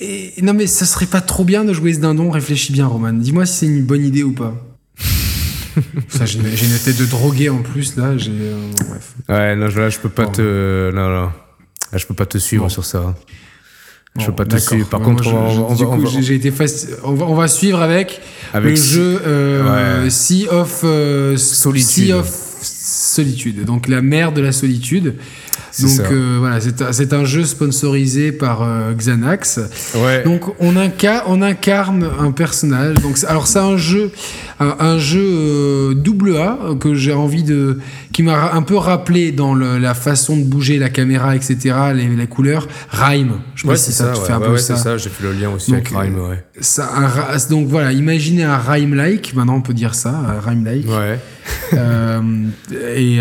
Et, non, mais ça serait pas trop bien de jouer ce dindon? Réfléchis bien, Roman. Dis-moi si c'est une bonne idée ou pas. j'ai une tête de drogué en plus, là. J'ai, euh. Ouais, non, là, je peux pas te. Non, non. Là, je peux pas te suivre sur ça. Je peux pas te suivre. Par contre, j'ai été on, va, on va suivre avec, avec le jeu euh, Sea of euh, Solitude. Sea of solitude. Donc la mer de la solitude. Donc euh, voilà, c'est un jeu sponsorisé par euh, Xanax. Donc on, on incarne un personnage. Donc alors c'est un jeu, un, jeu euh, double A que j'ai envie de, qui m'a un peu rappelé dans la façon de bouger la caméra, etc. Les, la couleur, Rhyme. Je sais si ça, tu fais un peu ça. ça. J'ai fait le lien aussi avec Rhyme. Ça, donc voilà, imaginez un Rhyme-like. Maintenant on peut dire ça, Rhyme-like. Ouais. et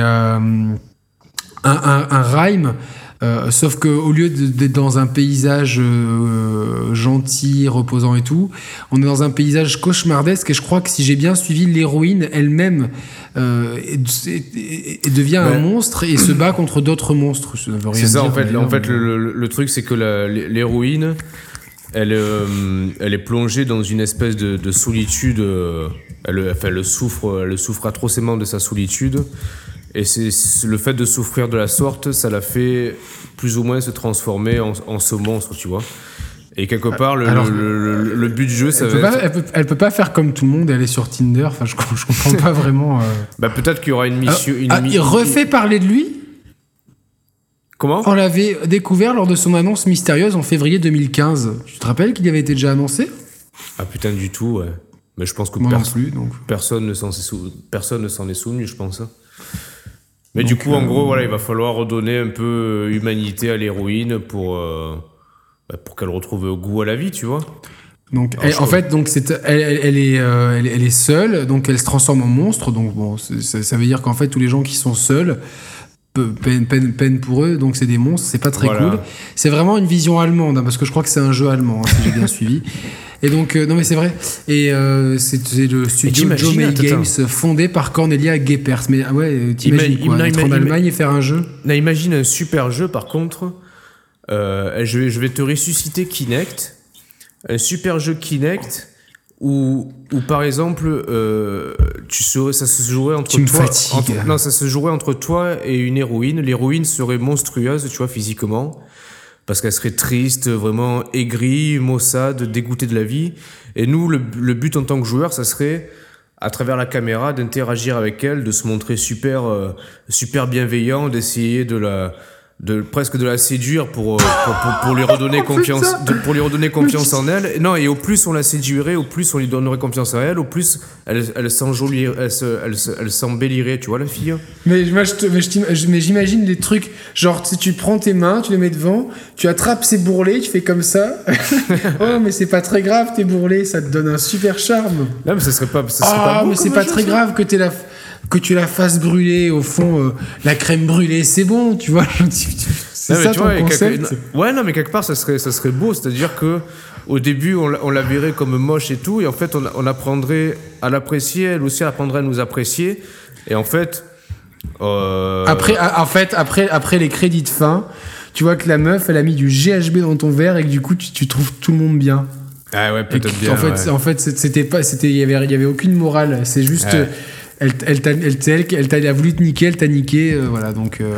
un, rhyme. Euh, sauf qu'au lieu d'être dans un paysage euh, gentil, reposant et tout, on est dans un paysage cauchemardesque. Et je crois que si j'ai bien suivi, l'héroïne elle-même euh, devient un monstre et se bat contre d'autres monstres. C'est ça, en fait. En fait, le, truc, c'est que l'héroïne, elle, elle est plongée dans une espèce de, solitude. Elle, elle, souffre, elle souffre atrocement de sa solitude. Et c'est le fait de souffrir de la sorte, ça l'a fait plus ou moins se transformer en, en ce monstre, tu vois. Et quelque part, le, le, le, but du jeu, ça va peut, être... pas, elle, peut, pas faire comme tout le monde et aller sur Tinder. Enfin, je, je comprends pas vraiment. Euh... Bah, peut-être qu'il y aura une mission. Ah, il refait parler de lui? Comment? On l'avait découvert lors de son annonce mystérieuse en février 2015. Tu te rappelles qu'il avait été déjà annoncé? Ah putain, du tout, ouais. Mais je pense que plus, donc. personne ne s'en est souvenu, je pense. Mais du coup, en gros, voilà, il va falloir redonner un peu euh, humanité à l'héroïne pour, euh, bah, pour qu'elle retrouve goût à la vie, tu vois. Donc, en fait, donc c'est, elle, elle, est, euh, elle, est seule, donc elle se transforme en monstre. Donc bon, ça, veut dire qu'en fait, tous les gens qui sont seuls, peine, peine, peine pour eux, donc c'est des monstres, c'est pas très cool. C'est vraiment une vision allemande, hein, parce que je crois que c'est un jeu allemand, hein, si j'ai bien suivi. Et donc, euh, non mais c'est vrai. Et euh, c'est le studio Joe May Games fondé par Cornelia Geppers. Mais ah ouais, t'imagines quoi, être en Allemagne et faire un jeu? Imagine un super jeu par contre. Euh, je, vais, je vais te ressusciter Kinect. Un super jeu Kinect où, où par exemple, euh, tu serais, ça se jouerait entre toi. non, ça se jouerait entre toi et une héroïne. L'héroïne serait monstrueuse, tu vois, physiquement parce qu'elle serait triste, vraiment aigrie, maussade, dégoûtée de la vie. Et nous, le, but en tant que joueur, ça serait, à travers la caméra, d'interagir avec elle, de se montrer super, euh, super bienveillant, d'essayer de la, de presque de la séduire pour, euh, pour, pour, lui redonner confiance pour lui redonner confiance en elle. Non et au plus on la séduirait au plus on lui donnerait confiance en elle au plus elle, elle s'enjolirait elle, elle, elle s'embellirait tu vois la fille. Mais moi je mais j'imagine les trucs genre si tu prends tes mains tu les mets devant tu attrapes ses bourrelets tu fais comme ça. Oh mais c'est pas très grave tes bourrelets ça te donne un super charme. Non mais ce serait pas ça serait pas oh, mais c'est pas très grave que t'es la que tu la fasses brûler, au fond, euh, la crème brûlée, c'est bon, tu vois. c'est ça ton concept. ouais, non, mais quelque part, ça serait, ça serait beau. C'est-à-dire que au début, on, la verrait comme moche et tout, et en fait, on, apprendrait à l'apprécier, elle aussi apprendrait à nous apprécier. Et en fait. Euh, après, en fait, après, après les crédits de fin, tu vois que la meuf, elle a mis du GHB dans ton verre et que du coup, tu, trouves tout le monde bien. Ah ouais, peut-être bien. En fait, en fait, c'était pas, c'était, il y avait, il y avait aucune morale. C'est juste, Elle, elle, elle, elle, elle, a voulu te niquer, elle t'a niqué, voilà, donc.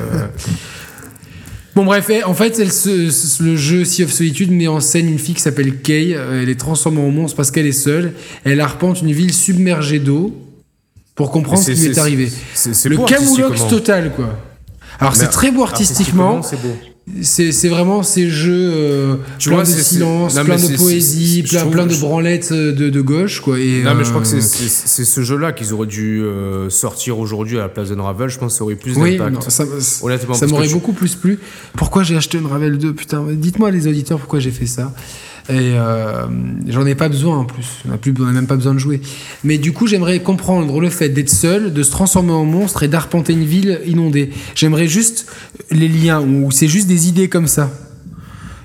Bon bref, en fait, le jeu Sea of Solitude met en scène une fille qui s'appelle Kay. Elle est transformée en monstre parce qu'elle est seule. Elle arpente une ville submergée d'eau pour comprendre ce qui lui est, arrivé. C'est le camoulox total, quoi. Alors c'est très beau artistiquement. C'est beau c'est vraiment ces jeux euh, tu plein de silence, plein de poésie, plein, plein, de branlettes euh, de, de, gauche. Quoi, et, non, mais je crois que euh, c'est ce jeu-là qu'ils auraient dû sortir aujourd'hui à la place d'Unravel. Je pense que ça aurait plus d'impact. ça, ça m'aurait beaucoup plus plu. Pourquoi j'ai acheté Unravel 2 Putain, dites-moi les auditeurs pourquoi j'ai fait ça? Et euh, j'en ai pas besoin en plus. On n'a a même pas besoin de jouer. Mais du coup, j'aimerais comprendre le fait d'être seul, de se transformer en monstre et d'arpenter une ville inondée. J'aimerais juste les liens où c'est juste des idées comme ça.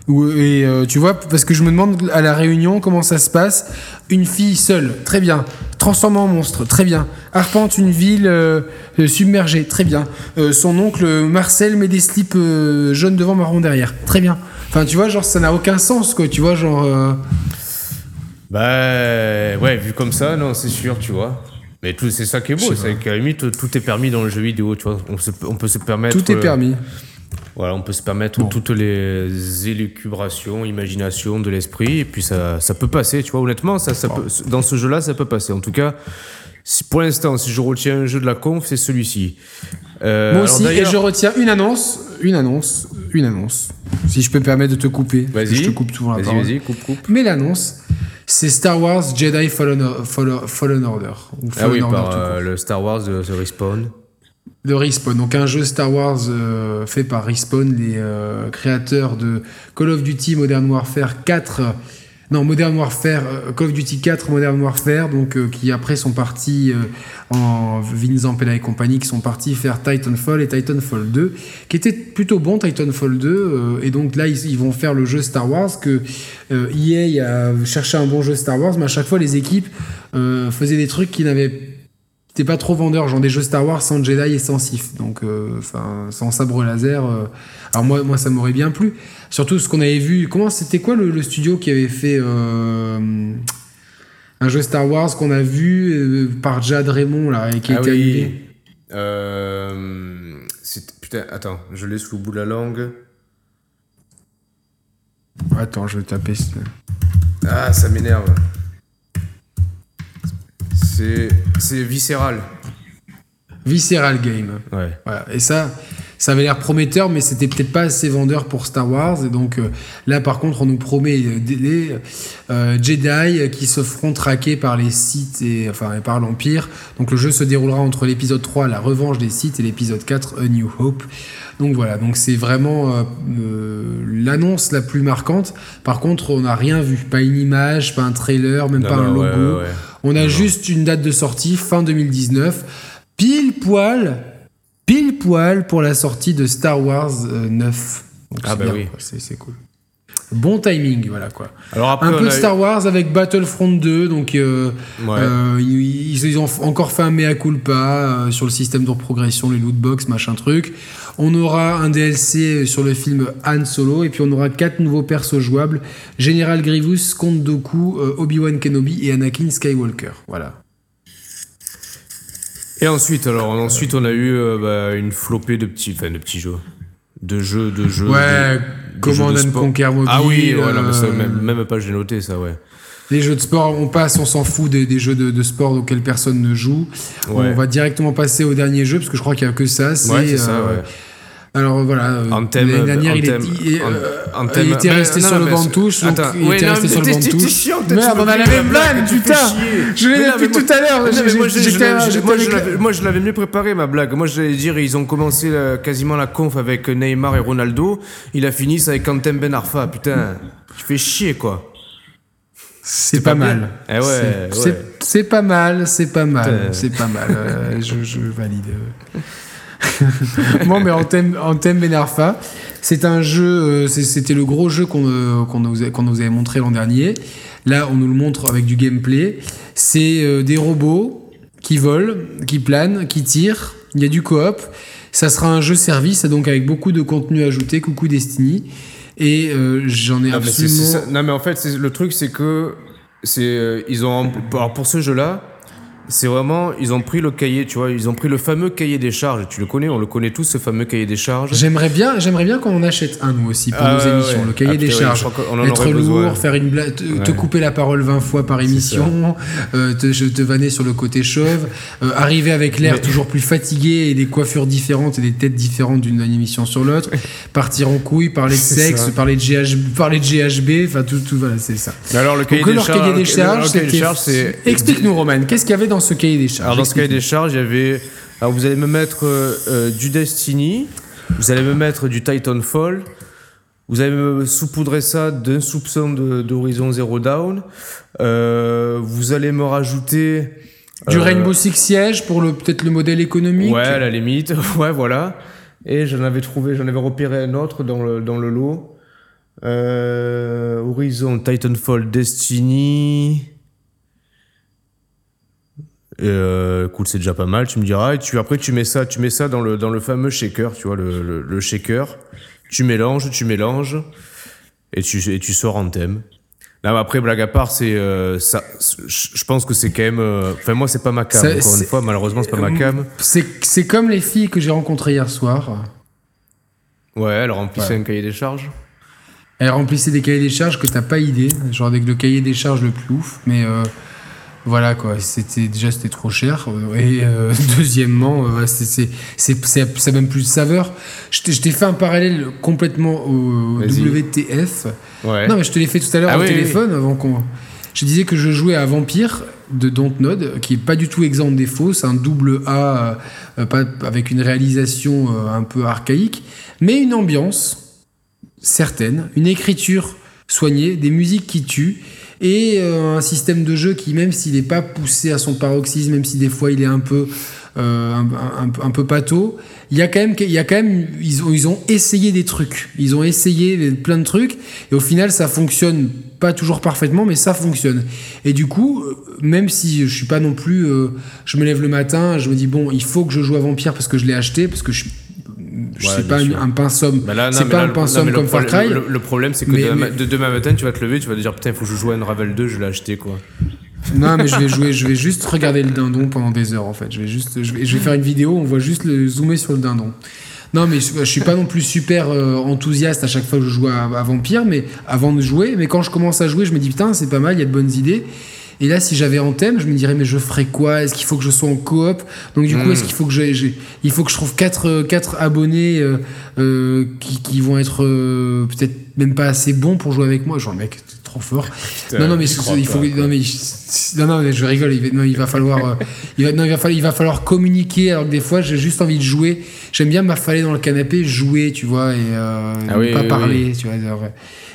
Et euh, tu vois, parce que je me demande à la réunion comment ça se passe. Une fille seule, très bien. Transformée en monstre, très bien. Arpente une ville euh, submergée, très bien. son oncle Marcel met des slips jaunes devant, marron derrière, très bien. Enfin, tu vois, genre, ça n'a aucun sens, quoi. Tu vois, genre. Euh, bah, ouais, vu comme ça, non, c'est sûr, tu vois. Mais tout, c'est ça qui est beau, c'est qu'à la limite, tout est permis dans le jeu vidéo, tu vois. On, peut se permettre. Tout est euh, permis. voilà, on peut se permettre toutes les élucubrations, imaginations de l'esprit, et puis ça, ça peut passer, tu vois. Honnêtement, ça, ça peut, dans ce jeu-là, ça peut passer. En tout cas, si, pour l'instant, si je retiens un jeu de la conf, c'est celui-ci. Euh, Moi aussi, et je retiens une annonce, une annonce, une annonce. Si je peux me permettre de te couper. Vas-y. Je te coupe souvent la parole. Vas-y, coupe, coupe. Mais l'annonce, c'est Star Wars Jedi Fallen, Order. ah oui, par euh, le Star Wars de, The Respawn. De Respawn, donc un jeu Star Wars euh, fait par Respawn, les euh, créateurs de Call of Duty Modern Warfare 4 non, Modern Warfare, euh, Call of Duty 4, Modern Warfare, donc euh, qui après sont partis euh, en Vince Zampella et compagnie, qui sont partis faire Titanfall et Titanfall 2, qui était plutôt bon Titanfall 2, et donc là ils, vont faire le jeu Star Wars que EA a cherché un bon jeu Star Wars, mais à chaque fois les équipes faisaient des trucs qui n'avaient c'était pas trop vendeur, genre des jeux Star Wars sans Jedi et sans Sith, donc enfin sans sabre laser. alors moi, moi ça m'aurait bien plu. Surtout ce qu'on avait vu. Comment c'était quoi le, studio qui avait fait euh, un jeu Star Wars qu'on a vu euh, par Jad Raymond là et qui ah était oui. Euh, putain, attends, je l'ai sous le bout de la langue. Attends, je vais taper. Ah, ça m'énerve. C'est c'est viscéral. Visceral Game. Ouais. Voilà. Et ça, ça avait l'air prometteur, mais c'était peut-être pas assez vendeur pour Star Wars. Et donc euh, là, par contre, on nous promet des euh, Jedi qui se feront traquer par les Sith et enfin par l'Empire. Donc le jeu se déroulera entre l'épisode 3, la revanche des Sith, et l'épisode 4, A New Hope. Donc voilà, donc c'est vraiment euh, l'annonce la plus marquante. Par contre, on n'a rien vu, pas une image, pas un trailer, même pas un logo. On a juste une date de sortie fin 2019, pile poil pile poil pour la sortie de Star Wars 9. Euh, ah bah oui. C'est cool. Bon timing, voilà quoi. Alors un peu de Star Wars avec Battlefront 2, donc euh, euh, ils, ont encore fait un mea culpa sur le système de progression, les loot box, machin truc. On aura un DLC sur le film Han Solo et puis on aura quatre nouveaux persos jouables Général Grievous, Count Dooku, Obi-Wan Kenobi et Anakin Skywalker. Voilà. Et ensuite, alors, ensuite, on a eu euh, bah, une flopée de petits, enfin, de petits jeux. De jeux, de jeux. Ouais, Command and Conquer Mobile. Ah oui, voilà, euh, même, même, pas, j'ai noté ça, ouais. Les jeux de sport, on passe, on s'en fout des, jeux de, sport auxquels personne ne joue. On va directement passer au dernier jeu, parce que je crois qu'il n'y a que ça. C'est ça, euh, ouais. Alors voilà, l'année dernière, il, était resté sur le banc de touche. Donc il était resté sur le banc de touche. Merde, on a la même blague, putain Je l'ai depuis tout à l'heure. Moi, je l'avais mieux préparé, ma blague. Moi, j'allais dire, ils ont commencé euh, quasiment la conf avec Neymar et Ronaldo. Il a fini ça avec Antem Ben Arfa. Putain, tu fais chier, quoi. C'est pas, mal. Eh ouais, c'est pas mal, c'est pas mal, c'est pas mal. Euh, je valide. bon, mais en thème, en thème Benarfa, c'est un jeu, euh, c'était le gros jeu qu'on euh, qu'on nous, nous, avait montré l'an dernier. Là, on nous le montre avec du gameplay. C'est euh, des robots qui volent, qui planent, qui tirent. Il y a du coop. Ça sera un jeu service, donc avec beaucoup de contenu ajouté. Coucou Destiny. Et j'en ai absolument. non, mais en fait, le truc, c'est que c'est ils ont alors pour ce jeu-là c'est vraiment, ils ont pris le cahier, tu vois, ils ont pris le fameux cahier des charges. Tu le connais, on le connaît tous, ce fameux cahier des charges. J'aimerais bien, j'aimerais bien qu'on en achète un, nous aussi, pour ah nos émissions. Le cahier des charges. Être lourd, faire une blague, te, couper la parole 20 fois par émission, euh, te, te vanner sur le côté chauve, euh, arriver avec l'air toujours plus fatigué et des coiffures différentes et des têtes différentes d'une émission sur l'autre, partir en couille, parler de sexe, parler de, GH, parler de GHB, enfin tout, tout voilà, c'est ça. alors, le cahier, des, charges, des charges, c'est. Explique-nous, Roman, qu'est-ce qu'il y avait dans ce cahier des charges Alors, dans ce cahier des charges, il y avait. Alors, vous allez me mettre euh, euh, du Destiny, vous allez me mettre du Titanfall, vous allez me saupoudrer ça d'un soupçon d'Horizon Zero Dawn, euh, vous allez me rajouter. Du Rainbow Six Siege pour peut-être le modèle économique. Ouais, à la limite, ouais, voilà. Et j'en avais trouvé, j'en avais repéré un autre dans le, dans le lot. Horizon, Titanfall, Destiny. Euh, écoute, c'est déjà pas mal, tu me diras. Et tu, après, tu mets ça, tu mets ça dans le, dans le fameux shaker, tu vois, le, le, shaker. Tu mélanges, tu mélanges, et tu, et tu sors en thème. Là, après, blague à part, c'est euh, ça. Je pense que c'est quand même. Euh, enfin, moi, c'est pas ma cam. Encore une fois, malheureusement, c'est pas ma cam. C'est comme les filles que j'ai rencontrées hier soir. Ouais, elles remplissaient un cahier des charges. Elles remplissaient des cahiers des charges que t'as pas idée, genre avec le cahier des charges le plus ouf, mais. Voilà quoi, c'était déjà c'était trop cher. Et euh, deuxièmement euh, c'est c'est même plus de saveur. Je t'ai fait un parallèle complètement au WTF. Non mais je te l'ai fait tout à l'heure ah au téléphone avant qu'on. Je disais que je jouais à Vampire de Dontnod qui est pas du tout exempt de défauts, c'est un double A euh, pas, avec une réalisation un peu archaïque, mais une ambiance certaine, une écriture soignée, des musiques qui tuent et euh, un système de jeu qui, même s'il n'est pas poussé à son paroxysme, même si des fois il est un peu, euh, un, peu pâteau, il y a quand même, y a quand même ils, ont, ils ont essayé des trucs. Ils ont essayé plein de trucs, et au final, ça fonctionne pas toujours parfaitement, mais ça fonctionne. Et du coup, euh, même si je suis pas non plus, je me lève le matin, je me dis bon, il faut que je joue à Vampire parce que je l'ai acheté, parce que je je ouais, sais pas un c'est pas un comme Far Cry. le, problème c'est que de demain, matin tu vas te lever tu vas te dire putain il faut que je joue à Unravel 2 je l'ai acheté quoi. Non mais je vais jouer je vais juste regarder le dindon pendant des heures en fait. Je vais juste je vais, je vais faire une vidéo on voit juste le zoomer sur le dindon. Non mais je, je suis pas non plus super euh, enthousiaste à chaque fois que je joue à, à Vampire mais avant de jouer mais quand je commence à jouer je me dis putain c'est pas mal il y a de bonnes idées et là, si j'avais en thème, je me dirais, mais je ferais quoi? Est-ce qu'il faut que je sois en coop? Donc, du coup, hmm. est-ce qu'il faut que je, il faut que je trouve quatre, quatre abonnés euh, euh, qui, qui, vont être euh, peut-être même pas assez bons pour jouer avec moi? Genre, mec, trop fort. non, non, mais il faut. Non, mais, non, non, je rigole. Il va, il va falloir. il, va, non, il, va falloir, il va falloir communiquer. Alors que des fois, j'ai juste envie de jouer. J'aime bien m'affaler dans le canapé, jouer, tu vois, et ah pas parler, tu vois.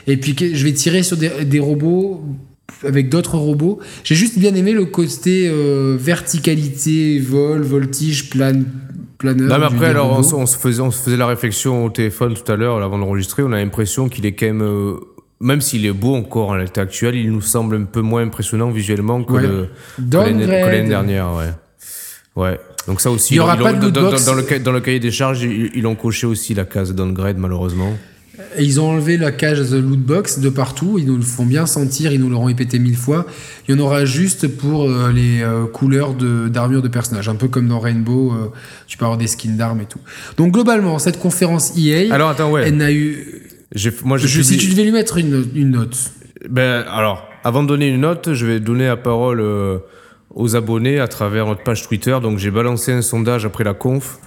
Et puis, je vais tirer sur des, des robots avec d'autres robots. J'ai juste bien aimé le côté euh, verticalité, vol, voltige, plan, planeur. Non, mais après, alors, on, se faisait, on se faisait la réflexion au téléphone tout à l'heure, avant d'enregistrer. On a l'impression qu'il est quand même. Euh, même s'il est beau encore à l'état actuel, il nous semble un peu moins impressionnant visuellement que l'année dernière. Ouais. Ouais. Donc ça aussi, il y aura pas de dans, dans, le, dans le cahier des charges, ils, ils ont coché aussi la case downgrade malheureusement. Et ils ont enlevé la cage The Loot Box de partout. Ils nous le font bien sentir. Ils nous l'auront répété mille fois. Il y en aura juste pour euh, les euh, couleurs d'armure de, personnages. Un peu comme dans Rainbow, euh, tu peux avoir des skins d'armes et tout. Donc globalement, cette conférence EA, alors, attends, ouais. elle n'a eu. Moi, je, si tu devais lui mettre une, une, note. Ben, alors, avant de donner une note, je vais donner la parole aux abonnés à travers notre page Twitter. Donc j'ai balancé un sondage après la conf.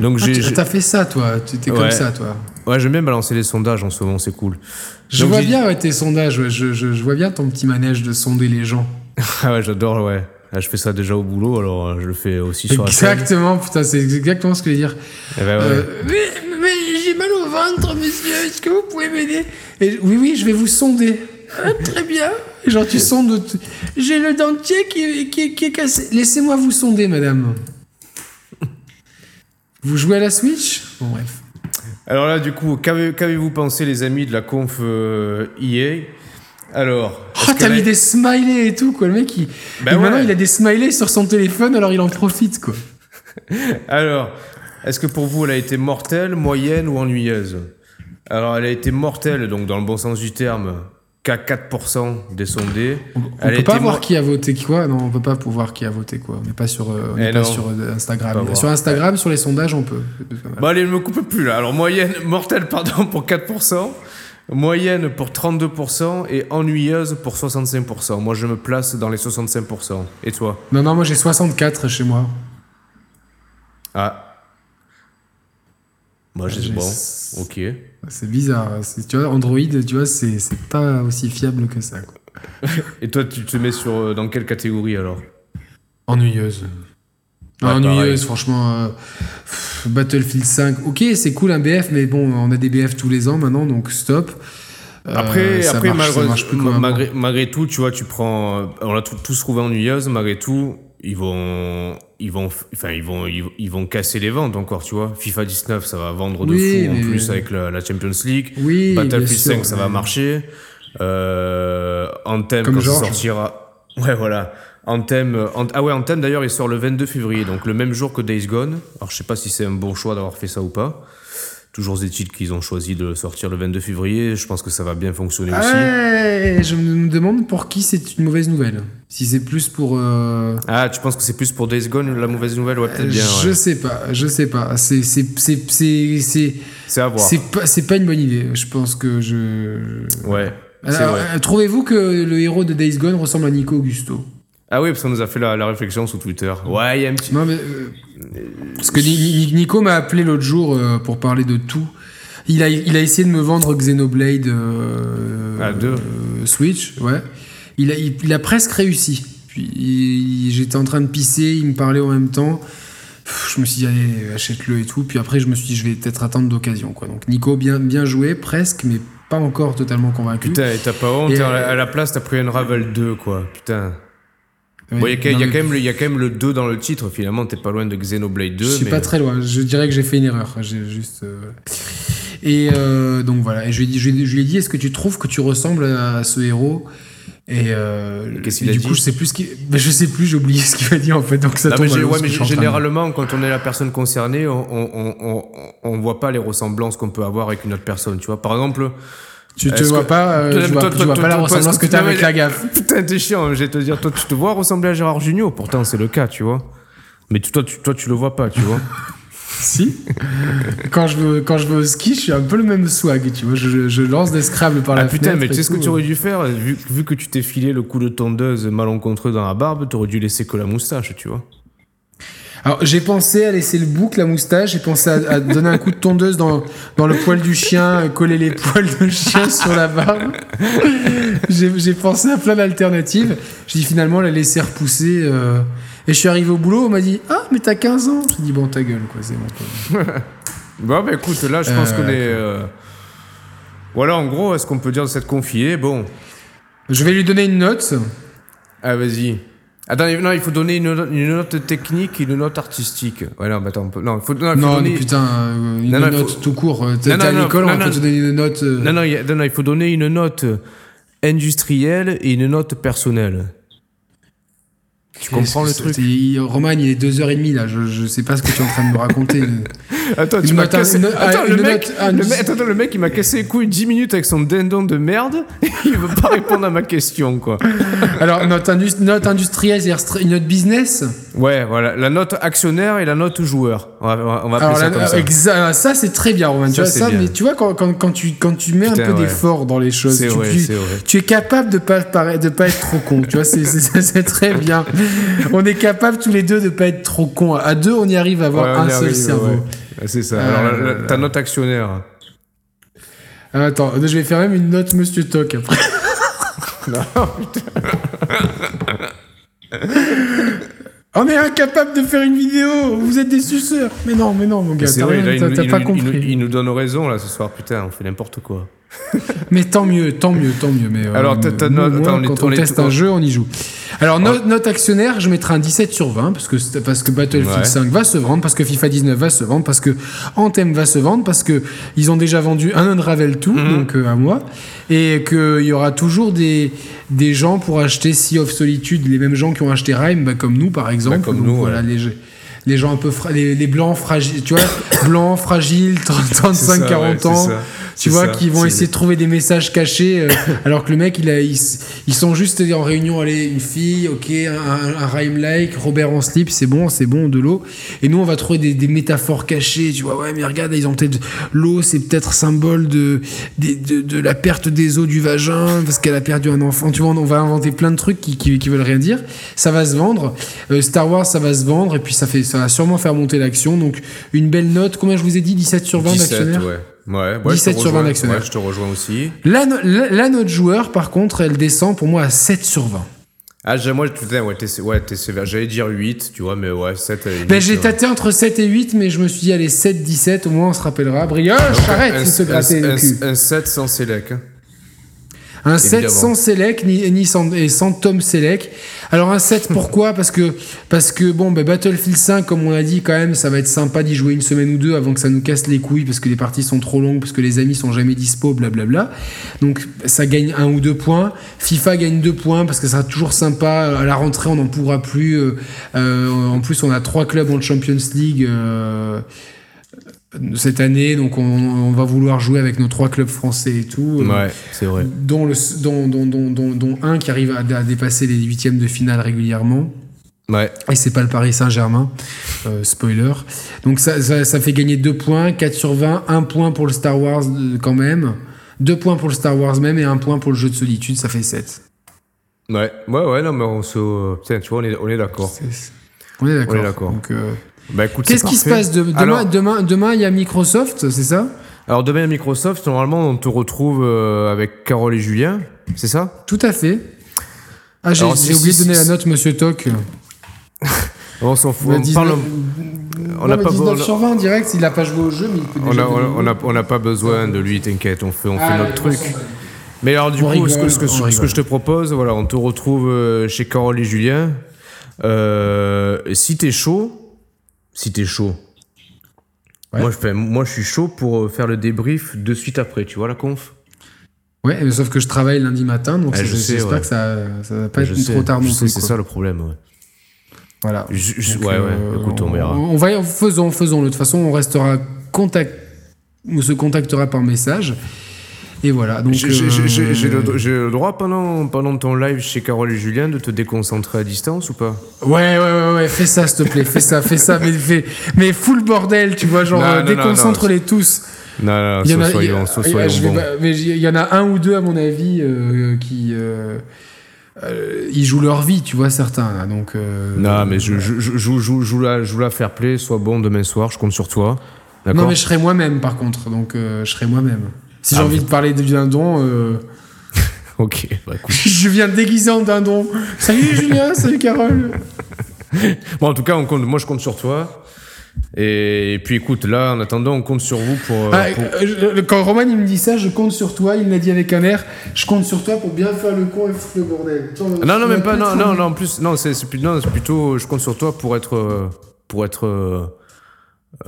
Donc ah, j'ai. T'as fait ça, toi. Tu étais comme ça, toi. Ouais, j'aime bien balancer les sondages en ce moment, c'est cool. Je vois bien tes sondages. Je, je, vois bien ton petit manège de sonder les gens. ah ouais, j'adore. Ouais. Là, je fais ça déjà au boulot, alors euh, je le fais aussi sur Exactement, putain, c'est exactement ce que je veux dire. Eh ben ouais. euh, mais, mais j'ai mal au ventre, monsieur. Est-ce que vous pouvez m'aider? Oui, oui, je vais vous sonder. Ah, très bien. Genre, tu sondes. J'ai le dentier qui, qui, qui est cassé. Laissez-moi vous sonder, madame. Vous jouez à la Switch? Bon, bref. Alors là, du coup, qu'avez-vous pensé, les amis de la conf euh, EA alors. Oh, t'as mis des smileys et tout, quoi. Le mec, il... Ben maintenant, il a des smileys sur son téléphone, alors il en profite, quoi. alors, est-ce que pour vous, elle a été mortelle, moyenne ou ennuyeuse? Alors, elle a été mortelle, donc dans le bon sens du terme, qu'à 4% des sondés. On, on peut pas voir qui a voté quoi Non, on peut pas pouvoir qui a voté quoi. On n'est pas sur, on est pas sur Instagram. Sur Instagram, sur les sondages, on peut. Bon, allez, ne me coupe plus là. Alors, moyenne, mortelle, pardon, pour 4%. Moyenne pour 32% et ennuyeuse pour 65%. Moi, je me place dans les 65%. Et toi? Non, non, moi j'ai 64 chez moi. Ah. Moi, j'ai bon, ok. C'est bizarre. Tu vois, Android, tu vois, c'est pas aussi fiable que ça. et toi, tu te mets sur euh, dans quelle catégorie alors? Ennuyeuse. ennuyeuse, franchement. Euh, Battlefield 5, ok, c'est cool un BF, mais bon, on a des BF tous les ans maintenant, donc stop. Euh, après, après malgré, malgré, tout, tu vois, tu prends. On l'a tous trouvé ennuyeuse, malgré tout, ils vont. Ils vont, enfin, ils vont, ils, vont casser les ventes encore, tu vois. FIFA 19, ça va vendre de fou en plus avec la, Champions League. Oui, Battlefield 5, ça va marcher. Euh, Anthem, quand ça sortira. Ouais, voilà. Anthem, ah ouais, Anthem d'ailleurs, il sort le 22 février, donc le même jour que Days Gone. Alors je sais pas si c'est un bon choix d'avoir fait ça ou pas. Toujours des titres qu'ils ont choisi de sortir le 22 février. Je pense que ça va bien fonctionner aussi. Je me demande pour qui c'est une mauvaise nouvelle. Si c'est plus pour. Euh, ah, tu penses que c'est plus pour Days Gone la mauvaise nouvelle? Ouais, peut-être bien. Je sais pas, je sais pas. C'est c'est à voir. C'est pas pas une bonne idée. Je pense que je. Ouais. Trouvez-vous que le héros de Days Gone ressemble à Nico Augusto? Ah oui, parce qu'on nous a fait la, réflexion sur Twitter. Ouais, il y a un petit. Non, mais. Euh, parce que Nico m'a appelé l'autre jour euh, pour parler de tout. Il a, il a essayé de me vendre Xenoblade euh, deux. Switch, ouais. Il a, il, a presque réussi. Puis j'étais en train de pisser, il me parlait en même temps. je me suis dit, allez, achète-le et tout. Puis après, je me suis dit, je vais peut-être attendre d'occasion. Quoi. Donc Nico, bien, bien joué, presque, mais pas encore totalement convaincu. Putain, et t'as pas honte, à la place, t'as pris un Ravel 2, quoi. Putain. Il y, a quand même, y a quand même le 2 dans le titre, finalement, t'es pas loin de Xenoblade 2. Je suis pas très loin, je dirais que j'ai fait une erreur. J'ai juste. Euh, et euh, donc voilà, et je lui ai dit, je lui ai dit est-ce que tu trouves que tu ressembles à ce héros? Et, euh, du coup, je sais plus ce qu'il, ben, je sais plus, j'ai oublié ce qu'il a dit en fait. Donc ça tombe mais, ouais, mais généralement, quand on est la personne concernée, on, on, on, on, voit pas les ressemblances qu'on peut avoir avec une autre personne. Tu vois, par exemple, tu te vois pas, euh, tu vois, pas la ressemblance que tu as avec la gaffe. Putain, t'es chiant, je vais te dire, toi, tu te vois ressembler à Gérard Junior, pourtant c'est le cas, tu vois. Mais toi, tu, toi, tu le vois pas, tu vois. si. quand je veux, quand je vais au ski, je suis un peu le même swag, tu vois. Je, je lance des scrabbles par ah, la putain, mais tu sais ce que tu aurais dû faire vu, vu que tu t'es filé le coup de tondeuse malencontreux dans la barbe, tu aurais dû laisser que la moustache, tu vois. Alors j'ai pensé à laisser le bouc, la moustache, j'ai pensé à, donner un coup de tondeuse dans, dans le poil du chien, coller les poils de chien sur la barbe. j'ai pensé à plein d'alternatives. J'ai dit finalement la laisser repousser. Euh, et je suis arrivé au boulot, on m'a dit Ah, mais t'as 15 ans J'ai dit Bon, ta gueule, quoi, c'est bon. bon, bah écoute, là, je pense euh, qu'on est. Euh, voilà, en gros, est-ce qu'on peut dire de cette confiée Bon. Je vais lui donner une note. Ah, vas-y. Attends, non, il faut donner une, note technique et une note artistique. Ouais, non, attends, non, il faut, non, il faut donner... putain, euh, une note tout court. T'es à l'école, on peut te donner une note. Non, non, non, il faut donner une note industrielle et une note personnelle. Tu comprends le truc Roman, il est 2h30 là, je, je sais pas ce que tu es en train de me raconter. attends, tu m'as cassé. Attends, le mec, attends, le mec, il m'a cassé les couilles 10 minutes avec son dindon de merde et il veut pas répondre à ma question, quoi. Alors, note, note industrielle, c'est-à-dire une note business Ouais, voilà, la note actionnaire et la note joueur. On va, on va appeler ça comme ça. ça, c'est très bien, Roman. tu vois, ça, mais tu vois, quand, quand, quand, tu, quand tu mets un peu d'effort dans les choses, tu, vrai, tu, tu, es capable de pas, de pas être trop con. tu vois, c'est très bien. on est capable tous les deux de pas être trop cons. À deux, on y arrive à avoir un seul cerveau. C'est ça. Alors, euh, ta note actionnaire. Ah, attends, je vais faire même une note Monsieur Toc après. non, putain. On est incapable de faire une vidéo, vous êtes des suceurs. Mais non, mais non, mon gars, t'as pas compris. Il nous, donne raison là ce soir, putain, on fait n'importe quoi. mais tant mieux, tant mieux, tant mieux. Mais, euh, Alors, quand on, teste un jeu, on y joue. Alors, notre actionnaire, je mettrai un 17 sur 20 parce que, parce que Battlefield 5 va se vendre, parce que FIFA 19 va se vendre, parce que Anthem va se vendre, parce que ils ont déjà vendu un Unravel 2, mhm. donc euh, à moi, et qu'il y aura toujours des, des gens pour acheter Sea of Solitude, les mêmes gens qui ont acheté Rime, bah, comme nous par exemple. Bah, comme nous, voilà, les les gens un peu les, les, blancs fragiles, tu vois, blancs fragiles, 35, 40 ans tu vois, qui vont essayer de trouver des messages cachés, euh, alors que le mec, il a, ils, sont juste en réunion, allez, une fille, ok, un, un, rhyme like, Robert en slip, c'est bon, c'est bon, de l'eau. Et nous, on va trouver des, des, métaphores cachées, tu vois, ouais, mais regarde, ils ont peut-être l'eau, c'est peut-être symbole de, de, de, la perte des os du vagin, parce qu'elle a perdu un enfant, tu vois, on va inventer plein de trucs qui, qui, qui veulent rien dire. Ça va se vendre. Euh, Star Wars, ça va se vendre, et puis ça, fait, ça va sûrement faire monter l'action. Donc, une belle note, combien je vous ai dit? 17 sur 20 d'actionnaires ouais. Ouais, 17 sur 20 d'actionnaires. Ouais, je te rejoins aussi. La, la, note joueur, par contre, elle descend pour moi à 7 sur 20. Ah, moi, ouais, ouais, t'es sévère. J'allais dire 8, tu vois, mais ouais, 7 et 8. Ben, j'ai tâté entre 7 et 8, mais je me suis dit, allez, 7, 17, au moins on se rappellera. Brioche, arrête de se gratter un, le cul. Un, 7 sans Selec. Hein. Un 7 sans Selec ni, ni sans, et sans Tom Selec. Alors un 7 pourquoi? Parce que parce bon bah, Battlefield 5 comme on a dit quand même ça va être sympa d'y jouer une semaine ou deux avant que ça nous casse les couilles parce que les parties sont trop longues parce que les amis sont jamais dispo blablabla. Donc ça gagne un ou deux points. FIFA gagne deux points parce que ça sera toujours sympa à la rentrée on n'en pourra plus. Euh, euh, en plus on a trois clubs en Champions League. Euh, cette année, donc on, va vouloir jouer avec nos trois clubs français et tout. Euh, ouais, c'est vrai. Dont, le, dont, dont, dont, un qui arrive à, dépasser les huitièmes de finale régulièrement. Ouais. Et c'est pas le Paris Saint-Germain, euh, spoiler. Donc ça, ça, fait gagner 2 points, 4 sur 20, 1 point pour le Star Wars euh, quand même, 2 points pour le Star Wars même et 1 point pour le jeu de solitude, ça fait 7. Ouais, ouais, ouais, non, mais on se. Tiens, tu vois, on est, on est d'accord. On est d'accord. Donc, bah, Qu'est-ce qui se passe demain, demain, demain, il y a Microsoft, c'est ça? Alors demain, il y a Microsoft. Normalement, on te retrouve euh, avec Carole et Julien, c'est ça? Tout à fait. Ah, j'ai oublié de donner la note, Monsieur Toc. on s'en fout. On, parle... on n'a pas 19 sur 20 direct, il n'a pas joué au jeu, mais il peut déjà on n'a on a, pas besoin de lui, t'inquiète, on fait, on fait ah, notre truc. Mais alors du coup, ce, que, ce, que, ce, que, je te propose, voilà, on te retrouve euh, chez Carole et Julien. Euh, si t'es chaud, si t'es chaud. Moi, je fais, moi, je suis chaud pour euh, faire le débrief de suite après, tu vois la conf Ouais, sauf que je travaille lundi matin, donc j'espère que ça, ça va pas être trop tard non plus. C'est ça le problème, ouais. Voilà. ouais, ouais, euh, écoute, on verra. On, va, faisons, faisons-le. De toute façon, on restera contact, on se contactera par message. Et voilà. Donc, j'ai, le, le, droit pendant, pendant ton live chez Carole et Julien de te déconcentrer à distance ou pas? Ouais, ouais, ouais, ouais, fais ça, s'il te plaît, fais ça, fais ça, mais, fais, mais full bordel, tu vois, genre déconcentre-les tous. Non, non, il y en a, soyons, soyons mais il y en a un ou deux, à mon avis, euh, qui. Euh, euh, ils jouent leur vie, tu vois, certains. Là, donc, non, mais je, je, je, je, joue, joue, la, joue la fair play, sois bon demain soir, je compte sur toi. Non, mais je serai moi-même, par contre. Donc, je serai moi-même. Si j'ai ah, envie de parler de dindon. Euh... ok, bah écoute. je viens déguiser en dindon. Salut Julien, salut Carole. bon, en tout cas, on compte, moi je compte sur toi. Et, puis écoute, là, en attendant, on compte sur vous pour. Euh, ah, euh, quand Roman il me dit ça, je compte sur toi. Il l'a dit avec un air. Je compte sur toi pour bien faire le con et foutre le bordel. non, non, même pas. Non, non, non, en plus, non, c'est plutôt. Je compte sur toi pour être, euh, pour être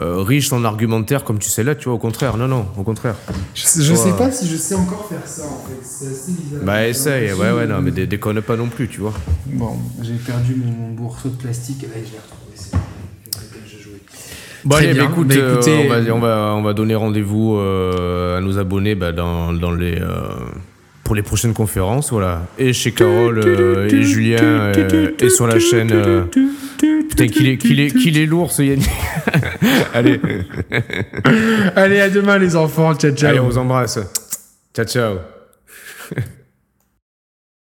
euh, riche en argumentaire comme tu sais là, tu vois, au contraire. Non, non, au contraire. Je, sais pas si je sais encore faire ça, en fait. C'est assez bizarre. Bah, essaye, ouais, ouais, non, mais déconne pas non plus, tu vois. Bon, j'ai perdu mon, mon, de plastique et là, je l'ai retrouvé. Bon, allez, bah, écoute, bah, écoutez, euh, on, va, on, va, donner rendez-vous euh, à nos abonnés bah, dans, dans les pour les prochaines conférences, voilà. Et chez Carole et Julien et sur la chaîne. Putain, qu'il est, qu'il est, qu'il est lourd ce Yannick. Allez. Allez, à demain les enfants. Ciao, ciao. Allez, on vous embrasse. Ciao, ciao.